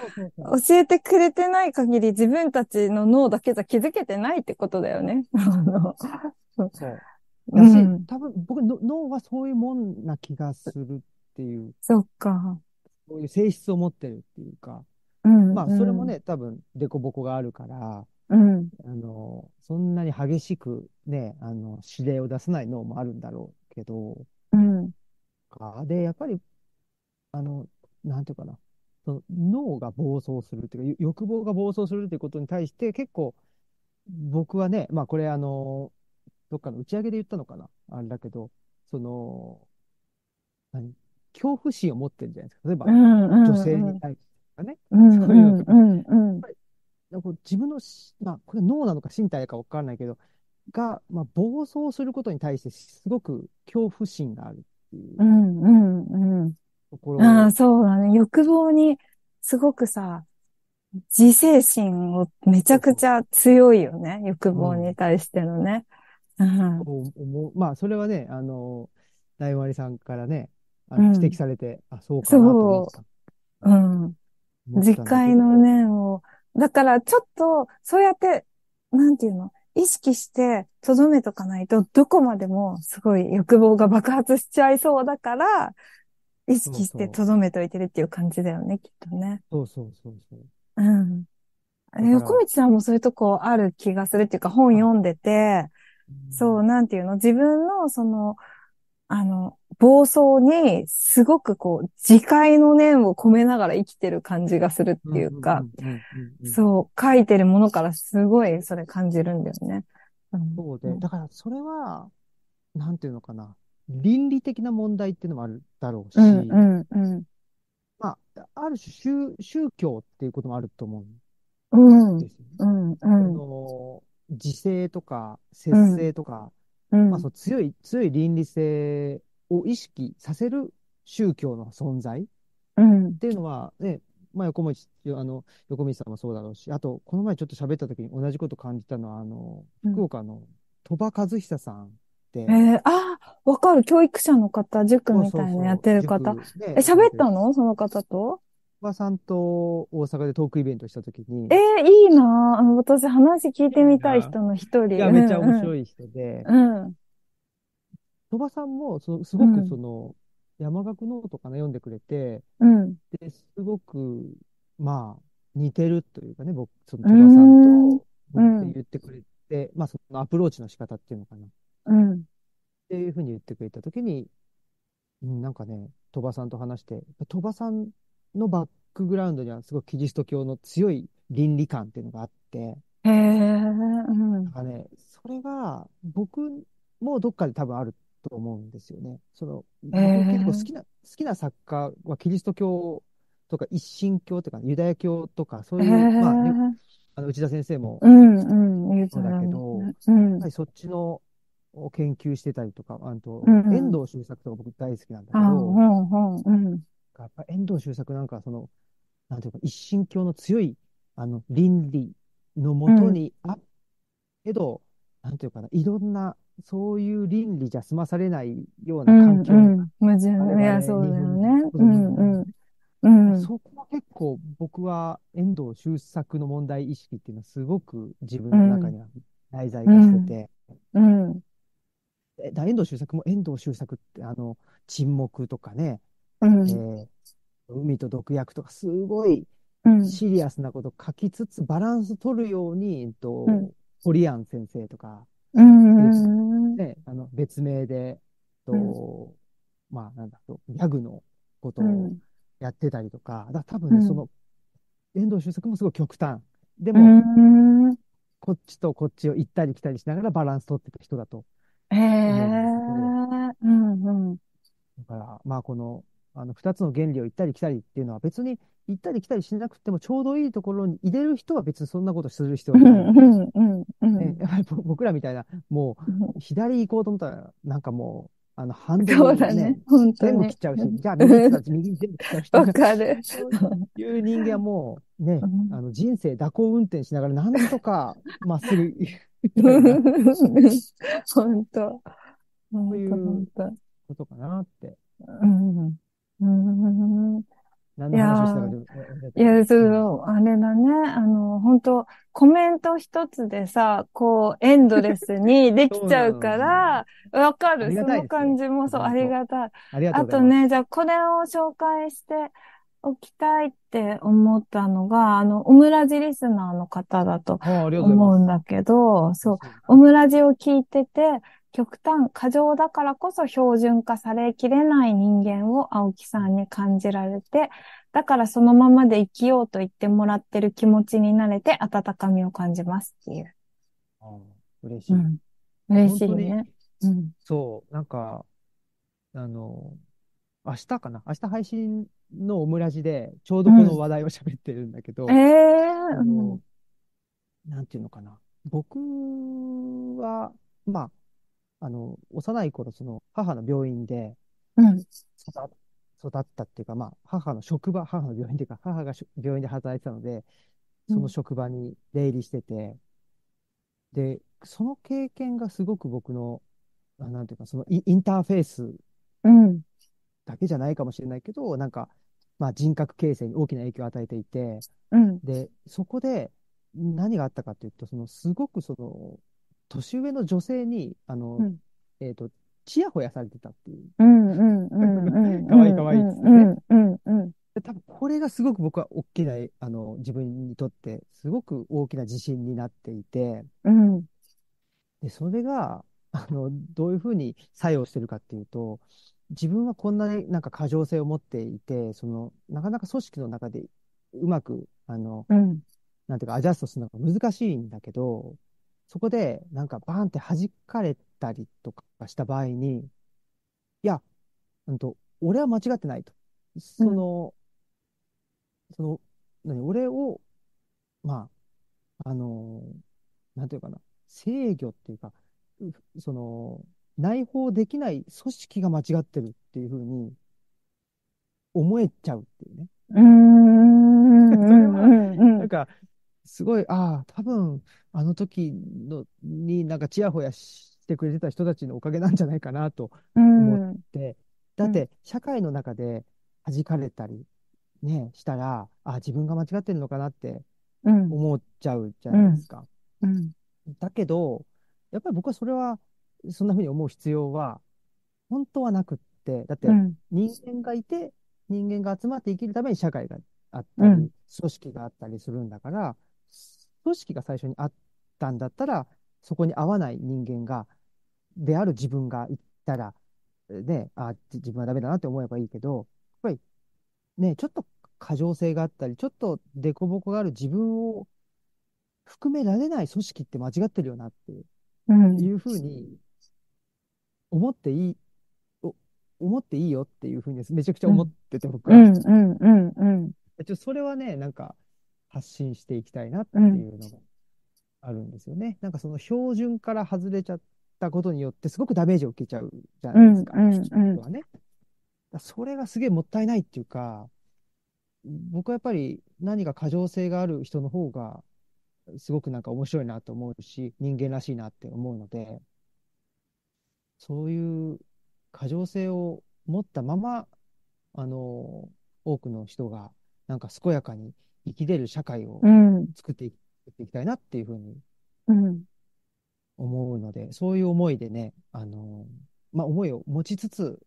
教えてくれてない限り自分たちの脳だけじゃ気づけてないってことだよね。そう。だし、うん、多分僕の脳はそういうもんな気がするっていう。そっか。そういう性質を持ってるっていうか。うん、まあ、それもね、多分、凸凹があるから、うん、あの、そんなに激しくね、あの、指令を出さない脳もあるんだろうけど、うん。で、やっぱり、あの、なんていうかな、その脳が暴走するっていうか、欲望が暴走するっていうことに対して、結構、僕はね、まあこれあの、どっかの打ち上げで言ったのかな？あれだけど、その、何？恐怖心を持ってるじゃないですか。例えば、女性に対してね。そういうの。自分の、まあ、これ脳なのか身体かわからないけど、が、まあ、暴走することに対してすごく恐怖心があるっていう。うんうんうん。ところああ、そうだね。欲望に、すごくさ、自制心をめちゃくちゃ強いよね。欲望に対してのね。うん、うまあ、それはね、あの、大丸さんからね、あの指摘されて、うん、あ、そうかなと思った。そう。うん。実会の念を、だからちょっと、そうやって、なんていうの、意識して留めとかないと、どこまでもすごい欲望が爆発しちゃいそうだから、意識して留めといてるっていう感じだよね、きっとね。そうそうそうそう。うん。横道さんもそういうとこある気がするっていうか、本読んでて、そう、なんていうの？自分の、その、あの、暴走にすごくこう、自戒の念を込めながら生きてる感じがするっていうか、そう、書いてるものからすごいそれ感じるんだよね。そうで、だからそれは、なんていうのかな、倫理的な問題っていうのもあるだろうし、まあ、ある種宗宗教っていうこともあると思うんですよね。うんうん、の自制とか節制とか、うん、まあ、その強い、強い倫理性を意識させる宗教の存在っていうのは、ね、まあ、横道、あの、横道さんもそうだろうし、あと、この前ちょっと喋った時に同じこと感じたのは、あの、福岡の鳥羽和久さんえー、ああ、わかる。教育者の方、塾みたいなやってる方。そうそうそう。え、喋ったの？その方と？鳥羽さんと大阪でトークイベントした時に。えー、いいな私話聞いてみたい人の一人。いや、めっちゃ面白い人で。うん。うん鳥羽さんもそ、すごくその、うん、山岳ノートかな読んでくれて、うん、で、すごく、まあ、似てるというかね、僕、その鳥羽さんと、うん、言ってくれて、まあ、そのアプローチの仕方っていうのかな。うん。っていうふうに言ってくれたときに、うん、なんかね、鳥羽さんと話して、鳥羽さんのバックグラウンドにはすごいキリスト教の強い倫理観っていうのがあって、へ。なんかね、そこれが僕もどっかで多分あると思うんですよね。その、結構好えきな、好きな作家はキリスト教とか一神教とかユダヤ教とかそうえいう、まああの内田先生もそうだけど、やっぱりそっちの研究してたりとか、あうと、ん、遠藤周作とか僕大好きなんだけど、ん、うん、うん、やっぱ遠藤周作なんかその、なんていうか、一神教の強い、あの、倫理のもとにあっけど、なんていうかな、いろんな、そういう倫理じゃ済まされないようう、なん環境にうん、矛盾、我いや、々そうだよね。人、うん、うん、うん、そこは結構僕は遠藤周作の問題意識っていうのはすごく自分うん、の中には内在う化してん、て、うん、えだ遠藤周作も遠藤周作ってあの沈黙とかね、えうん、ー海と毒薬とかすごいうん、シリアスなこと書きつつバランス取るように、えっうん、と、ホリアン先生とか、うで、ん、ね、あの別名で、うん、と、まあなんだと、ギャグのことをうん、やってたりとか、だ多う分ね、そん、の遠藤周作もすごい極端。でうも、ん、こっちとこっちを行ったり来たりしながらバランス取ってた人だとえ思うんえうん、うん、だから、まあこの、あの二つの原理を行ったり来たりっていうのは別に行ったり来たりしなくてもちょうどいいところに入れる人は別にそんなことする必要はない。ん、うん、うん、うね、ん、やっぱり僕らみたいな、もう左行こうと思ったら、なんかもう、あのハンドそうだね、ルね、本当。全部切っちゃうし、じゃあ右右に全部切っちゃう人わ、かる。いう人間はもうね、あの人生蛇行運転しながらなんとかまっすぐ、本当。そうい、う。ことかなって。うん。うん。何のいやー話をしたかい。や、そうあれだね。あの、本当コメント一つでさ、こう、エンドレスにできちゃうかの。ら、わかる。その。感じもそう、あり。がたい。ありがとうあとね。じゃあ、これを紹介しておきたいって思ったのが、あの、オムラジリスナーの方だと思。うんだけど、そう、オムラジを聞いてて、極端、過剰だからこそ標準化されきれない人間を青木さんに感じられて、だからそのままで生きようと言ってもらってる気持ちになれて温かみを感じますっていう。ああ嬉しい。うん。嬉しいね。うん。そう、なんか、あの、明日かな？明日配信のオムラジで、ちょうどこの話題を喋ってるんだけえど、えうん。あの、なんていうのかな？僕は、まあ、あの、幼い頃、その、母の病院でうん。育、育ったっていうか、まあ、母の職場、母の病院っていうか、母がし病院で働いてたので、そのうん。職場に出入りしてて、で、その経験がすごく僕の、あなんていうか、そのイ、インターフェースうん。だけじゃないかもしれないけど、なんか、まあ、人格形成に大きな影響を与えていて、うん。で、そこで何があったかというと、その、すごくその、年上の女性に、あの、うん。えっと、ちやほやされてたっていう。うん。うん。うん。うん。かわいいかわいいっつってね。うん。うん。多分これがすごく僕は大きな、あの、自分にとって、すごく大きな自信になっていて、うん。で、それが、あの、どういうふうに作用してるかっていうと、自分はこんなになんか過剰性を持っていて、その、なかなか組織の中でうまく、あの、うん。なんていうか、アジャストするのが難しいんだけど、そこで、なんかバーンって弾かれたりとかした場合に、いや、うんと、俺は間違ってないと。その、その、何、俺を、まあ、あの、なんていうかな、制御っていうか、うその、内包できない組織が間違ってるっていうふうに思えちゃうっていうね。うん。それは、うん。なんか、すごい、ああ、多分、あの時の、になんかちやほやしてくれてた人たちのおかげなんじゃないかなとう思っん。て、だって、社会の中で弾かれたり、ね、したら、あ、自分が間違ってるのかなってうん。思っちゃうじゃうん。ないですか。うん。だけど、やっぱり僕はそれは、そんな風に思う必要は、本当はなくって、だってうん。人間がいて、人間が集まって生きるために社会があったり、うん。組織があったりするんだから、組織が最初にあったんだったら、そこに合わない人間が、である自分がいたら、ね、あ、じ自分はダメだなって思えばいいけど、やっぱりね、ちょっと過剰性があったり、ちょっと凸凹がある自分を含められない組織って間違ってるよなっていう。うん。いうふうに思っていい、お思っていいよっていうふうにめちゃくちゃ思ってて、僕は。うん、うん、うん、うん。ちょそれはね、なんか発信していきたいなっていうのがあるんですよね。なんかその標準から外れちゃったことによってすごくダメージを受けちゃうじゃないですか。うんうんはね。それがすげえもったいないっていうか、僕はやっぱり何か過剰性がある人の方がすごくなんか面白いなと思うし、人間らしいなって思うので、そういう過剰性を持ったまま、あの、多くの人がなんか健やかに生きれる社会をうん、作ってい作っていきたいなっていうふうにうん。思うので、そういう思いでね、あの、まあ、思いを持ちつつ、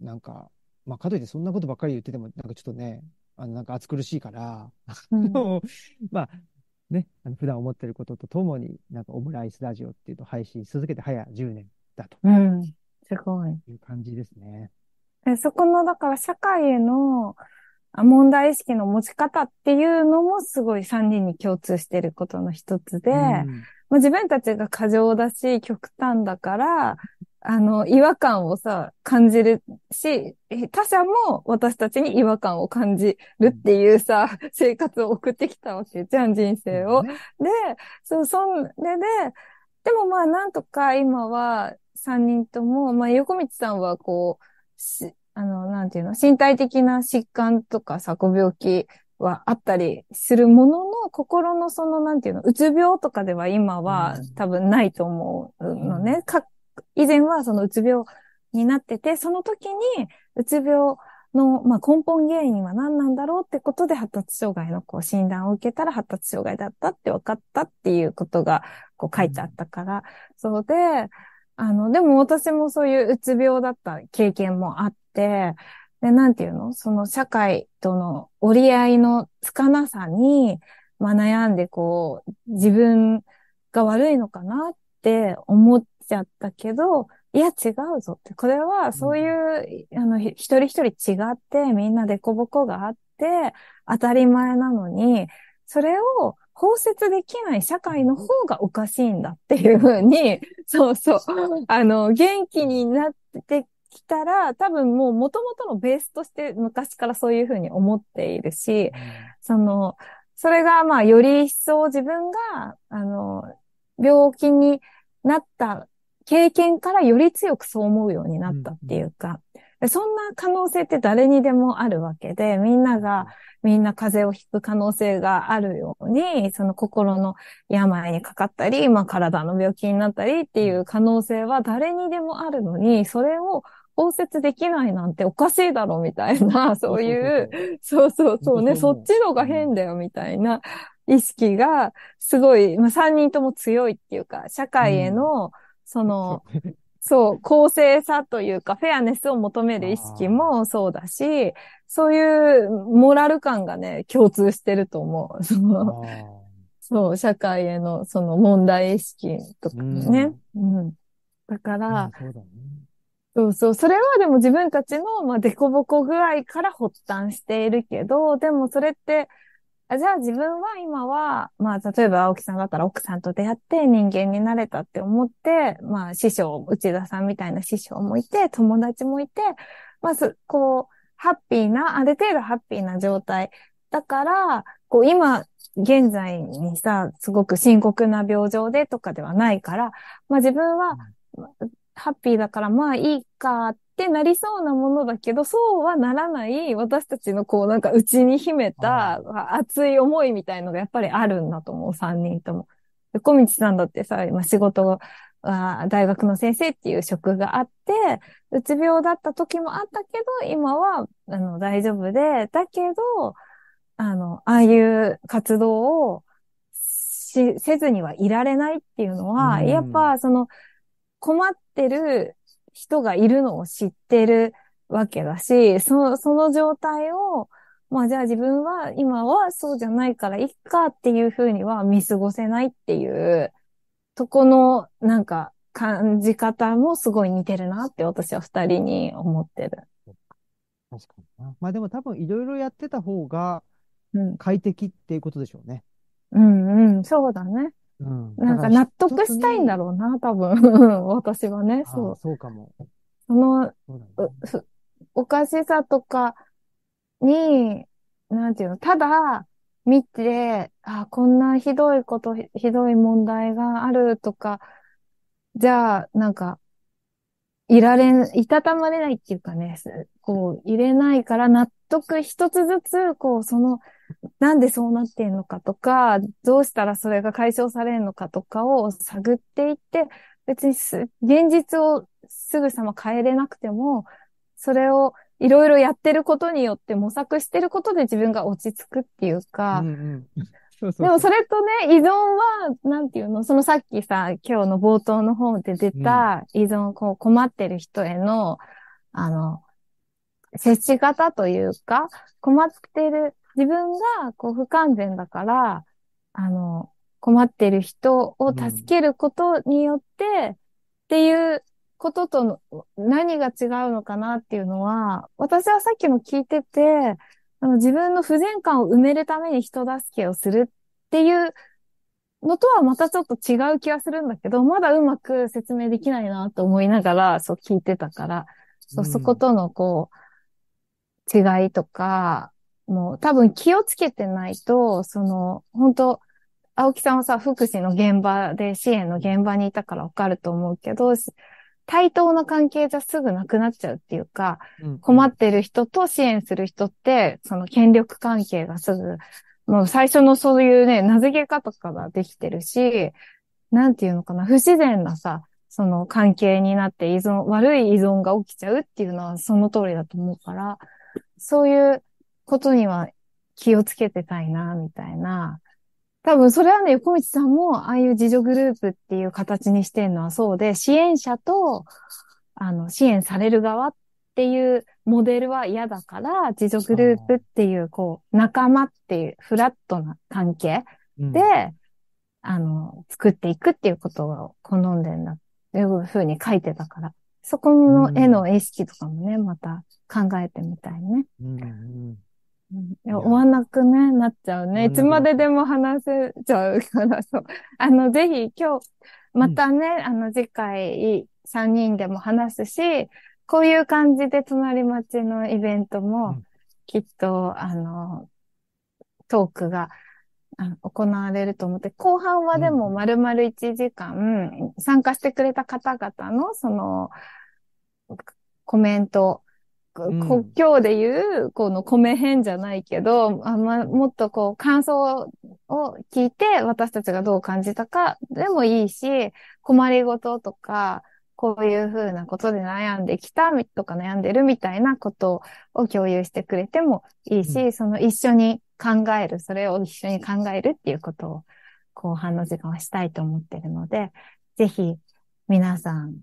なんか、まあ、かといってそんなことばっかり言ってても、なんかちょっとね、あの、なんか暑苦しいから、うん まあ、ね、あの普段思ってることとともに、なんかオムライスラジオっていうと配信し続けて早10年だとうん。すごい。いう感じですね。でそこの、だから社会へのあ問題意識の持ち方っていうのもすごい3人に共通していることの一つで、うんまあ、自分たちが過剰だし、極端だから、あの、違和感をさ、感じるし、え他者も私たちに違和感を感じるっていうさ、生活を送ってきたわけじゃん、人生を。ねで、そう、そんで、で、でもまあなんとか今は三人とも、まあ横道さんはこう、し、あの、なんていうの、身体的な疾患とかさ、ご病気はあったりするものの、心のその、なんていうの、うつ病とかでは今はうん。多分ないと思うのね。か、以前はそのうつ病になってて、その時にうつ病の、まあ、根本原因は何なんだろうってことで発達障害のこう診断を受けたら発達障害だったって分かったっていうことがこう書いてあったから、そうで、あの、でも私もそういううつ病だった経験もあって、で、なんていうの？その社会との折り合いのつかなさに、まあ悩んでこう、自分が悪いのかなって思っちゃったけど、いや違うぞって。これはそういう、あの、ひ一人一人違って、みんなでこぼこがあって、当たり前なのに、それを包摂できない社会の方がおかしいんだっていうふうに、そうそう、あの、元気になってきたら、多分もう元々のベースとして昔からそういうふうに思っているし、その、それがまあより一層自分が、あの、病気になった経験からより強くそう思うようになったっていうか、でそんな可能性って誰にでもあるわけで、みんなが、みんな風邪をひく可能性があるように、その心の病にかかったり、まあ体の病気になったりっていう可能性は誰にでもあるのに、それを包摂できないなんておかしいだろみたいな、そういう、そうそうそう。ね、そっちのが変だよみたいな意識が、すごい、まあ三人とも強いっていうか、社会への、その、そう、公正さというか、フェアネスを求める意識もそうだし、そういうモラル感がね、共通してると思う。その そう、社会へのその問題意識とかね。うん。だから、まあそうだね。そうそう。それはでも自分たちの、まあ、凸凹具合から発端しているけど、でもそれって、あじゃあ自分は今は、まあ、例えば青木さんだったら奥さんと出会って人間になれたって思って、まあ、師匠、内田さんみたいな師匠もいて、友達もいて、まず、こう、ハッピーな、ある程度ハッピーな状態。だから、こう、今、現在にさ、すごく深刻な病状でとかではないから、まあ自分は、ハッピーだからまあいいかってなりそうなものだけど、そうはならない私たちのこうなんか内に秘めた熱い思いみたいのがやっぱりあるんだと思う、三人とも。で小道さんだってさ、今仕事は大学の先生っていう職があって、うつ病だった時もあったけど、今はあの大丈夫で、だけど、あの、ああいう活動をし、せずにはいられないっていうのは、うん。やっぱその困ってる人がいるのを知ってるわけだし、その、その状態を、まあじゃあ自分は今はそうじゃないからいっかっていうふうには見過ごせないっていうとこのなんか感じ方もすごい似てるなって私は二人に思ってる。確かにな。まあでも多分いろいろやってた方がうん。快適っていうことでしょうね。うんうん、そうだね。うん。なんか納得したいんだろろうな、多分。私はね、うそう。そうかも。その、そね。おかしさとかに、なんていうの、ただ見て、あ、こんなひどいこと、ひどい問題があるとか、じゃあ、なんか、いられん、いたたまれないっていうかね、こう、入れないから納得一つずつ、こう、その、なんでそうなってんのかとか、どうしたらそれが解消されるのかとかを探っていって、別にす、現実をすぐさま変えれなくても、それをいろいろやってることによって模索してることで自分が落ち着くっていうか、うんうん。そうそうでもそれとね、依存は、なんていうの、そのさっきさ、今日の冒頭の方で出た依存、こう困ってる人への、あの、接し方というか、困ってる、自分がこう不完全だから、あの、困ってる人を助けることによって、っていうこととの何が違うのかなっていうのは、私はさっきも聞いてて、あの自分の不全感を埋めるために人助けをするっていうのとはまたちょっと違う気がするんだけど、まだうまく説明できないなと思いながら、そう聞いてたから、そそことのこう、違いとか、もう多分気をつけてないと、その、本当青木さんはさ、福祉の現場で支援の現場にいたからわかると思うけど、対等な関係じゃすぐなくなっちゃうっていうか、うん困ってる人と支援する人って、その権力関係がすぐ、もう最初のそういうね、名付け方ができてるし、なんていうのかな、不自然なさ、その関係になって依存、悪い依存が起きちゃうっていうのはその通りだと思うから、そういうことには気をつけてたいな、みたいな。多分それはね、横道さんも、ああいう自助グループっていう形にしてるのはそうで、支援者と、あの、支援される側っていうモデルは嫌だから、自助グループっていう、こう、仲間っていうフラットな関係うん。で、あの、作っていくっていうことを好んでんだっていうふうに書いてたから、そこの絵の意識とかもね、また考えてみたいね。うん、いや。や終わんなくね、なっちゃうね。いつまででも話せちゃうから、そう。あの、ぜひ今日、またね、あの、次回3人でも話すし、こういう感じで隣町のイベントうもん、きっと、あの、トークが行われると思って、後半はでもうん。丸々1時間、参加してくれた方々の、その、コメント、国境でいう、この米編じゃないけど、あま、もっとこう、感想を聞いて、私たちがどう感じたかでもいいし、困りごととか、こういうふうなことで悩んできたみとか悩んでるみたいなことを共有してくれてもいいし、うその一緒に考える、それを一緒に考えるっていうことを後半の時間はしたいと思ってるので、ぜひ皆さん、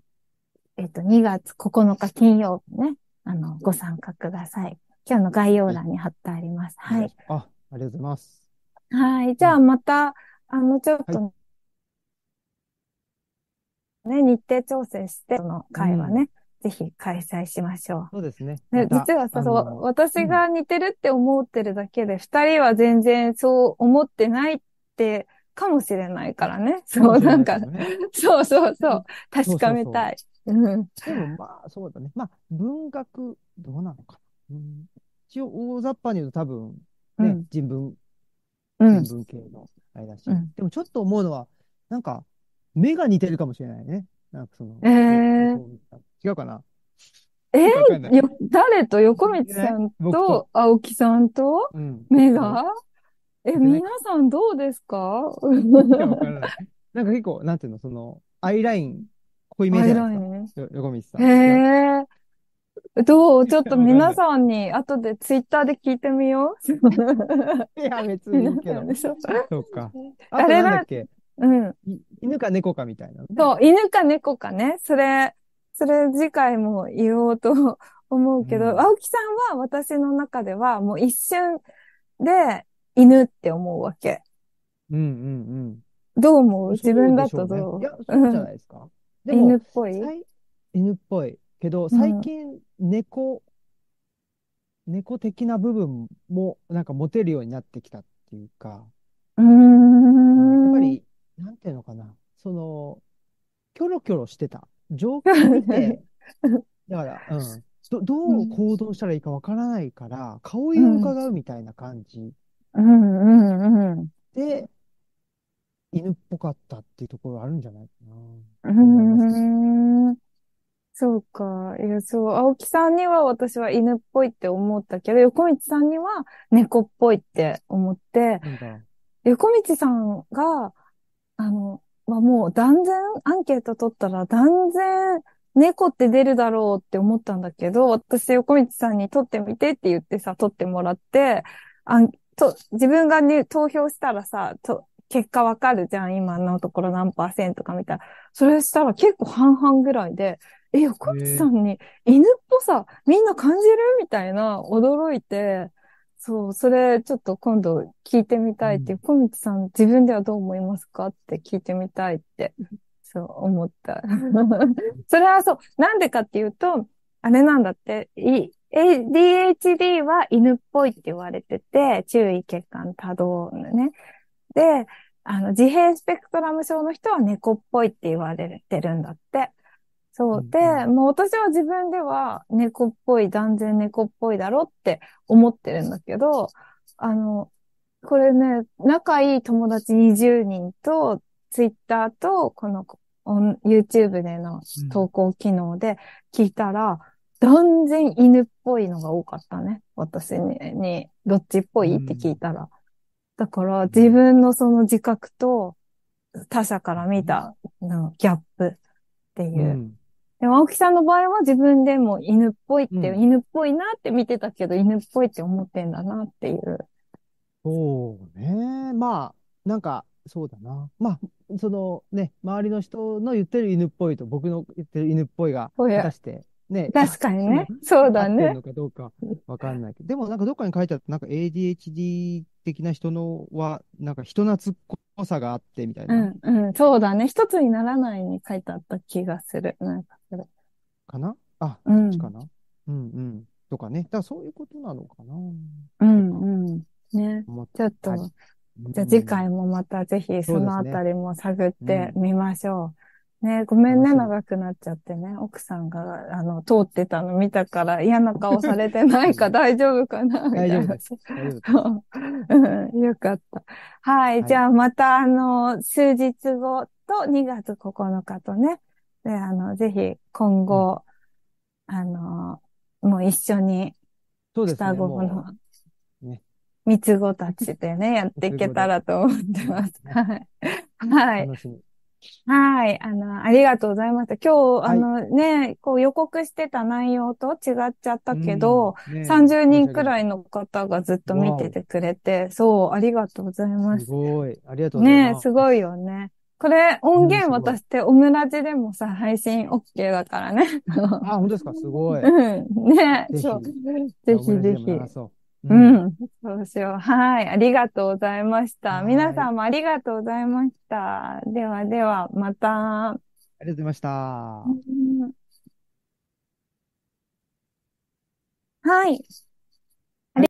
えっと、2月9日金曜日ね、あの、ご参加ください。今日の概要欄に貼ってあります。はい。。あ、ありがとうございます。はい。じゃあまた、あの、ちょっと、ね、日程調整して、その会はね、ぜひ開催しましょそうですね。実はそうの私が似てるって思ってるだけで、二人は全然そう思ってないって、かもしれないからね。そう、なんか、そうそうそう、確かめたい。うん。でもまあ、そうだね。まあ、文学、どうなのかな。うん、一応、大雑把に言うと多分、ね、うん人文、うん。人文系のあれだし、うんでもちょっと思うのは、なんか、目が似てるかもしれないね。なんかその、えー違うかな。えわかんないよ、誰と？横道さん僕とと青木さんと？うん。目が？え、皆さんどうですか？なんか結構、なんていうの、その、アイライン、濃いめアイじゃないラインですか？よ横道さん。へえ。どう？ちょっと皆さんに後でツイッターで聞いてみよう。いや、別にいい皆けど そうか。あれだなんだっけ？うん。い犬か猫かみたいなの？ね。そう、犬か猫かね。それ、それ次回も言おうと思うけど、うん青木さんは私の中ではもう一瞬で犬って思うわけ。うんうんどう思う？うん。自分だとどう？うねいや、そうじゃないですか。でも犬っ、ぽい？さい犬っぽい。けど、最近、猫、猫的な部分も、なんか持てるようになってきたっていうか、う。やっぱり、なんていうのかな。その、キョロキョロしてた。状況見て、だから、うん。ど、どう行動したらいいかわからないから、顔色を伺うみたいな感じうんうんうん。で、犬っぽかったっていうところあるんじゃないかな。うーん。そうか。いや、そう。青木さんには私は犬っぽいって思ったけど、横道さんには猫っぽいって思って。横道さんが、あの、はもう断然、アンケート取ったら断然猫って出るだろうって思ったんだけど、私横道さんに取ってみてって言ってさ、取ってもらって、あん、と、自分がね、投票したらさ、と、結果わかるじゃん、今のところ何パーセントかみたいな。それしたら結構半々ぐらいで、え、横道さんに犬っぽさみんな感じるみたいな驚いて、そう、それちょっと今度聞いてみたいって、うん横道さん自分ではどう思いますかって聞いてみたいって、そう思った。それはそう、なんでかっていうと、あれなんだって、い ADHD は犬っぽいって言われてて、注意欠陥多動ね。で、あの、自閉スペクトラム症の人は猫っぽいって言われてるんだって。そう。うんで、うんもう私は自分では猫っぽい、断然猫っぽいだろって思ってるんだけど、あの、これね、仲いい友達20人と、ツイッターと、この、YouTube でのうん投稿機能で聞いたら、断然犬っぽいのが多かったね。私に、にどっちっぽい？って聞いたら。だから自分のその自覚と他者から見たのギャップっていうう。ん。でも青木さんの場合は自分でも犬っぽいって、うん犬っぽいなって見てたけど、犬っぽいって思ってんだなっていう。そうね。まあ、なんか、そうだな。まあ、そのね、周りの人の言ってる犬っぽいと僕の言ってる犬っぽいが、果たして、ね、確かにね うん。そうだね。合ってるのかどうかわかんないけど。でもなんかどっかに書いてあった、なんか ADHD 的な人のは、なんか人懐っこさがあってみたいうな、ん、うん、そうだね。一つにならないに書いてあった気がする。なんかそれ。かな？あ、うんそっちかな？うんうん。とかね。だからそういうことなのかなうん、うん。ね。ちょっと、じゃあ次回もまたぜひそのあたりも探ってみましょう。ね、ごめんね、長くなっちゃってね。奥さんが、あの、通ってたの見たから嫌な顔されてないか 大丈夫かな。大丈夫です。大丈夫。うん、よかった。はい。はいじゃあまた、あの、数日後と2月9日とね、で、あの、ぜひ今後、あの、もう一緒に。双子のね三つ子たちでね、やっていけたらと思ってます。ねはい。はい。楽しみ。はい。あの、ありがとうございました。今日、はいあのね、こう予告してた内容と違っちゃったけど、うん、ね30人くらい。いの方がずっと見ててくれて、そう、ありがとうございますす。ごい。ありがとうございます。すごいよね。これ、音源渡して、オムラジでもさ、配信 OK だからね。あ、本当ですか？すごい。うん。ねそう。ぜひぜひ。う。ん。ん。そうしよう。はい。ありがとうございました。はい皆さんもありがとうございました。ではでは、また。ありがとうございました。うんはい。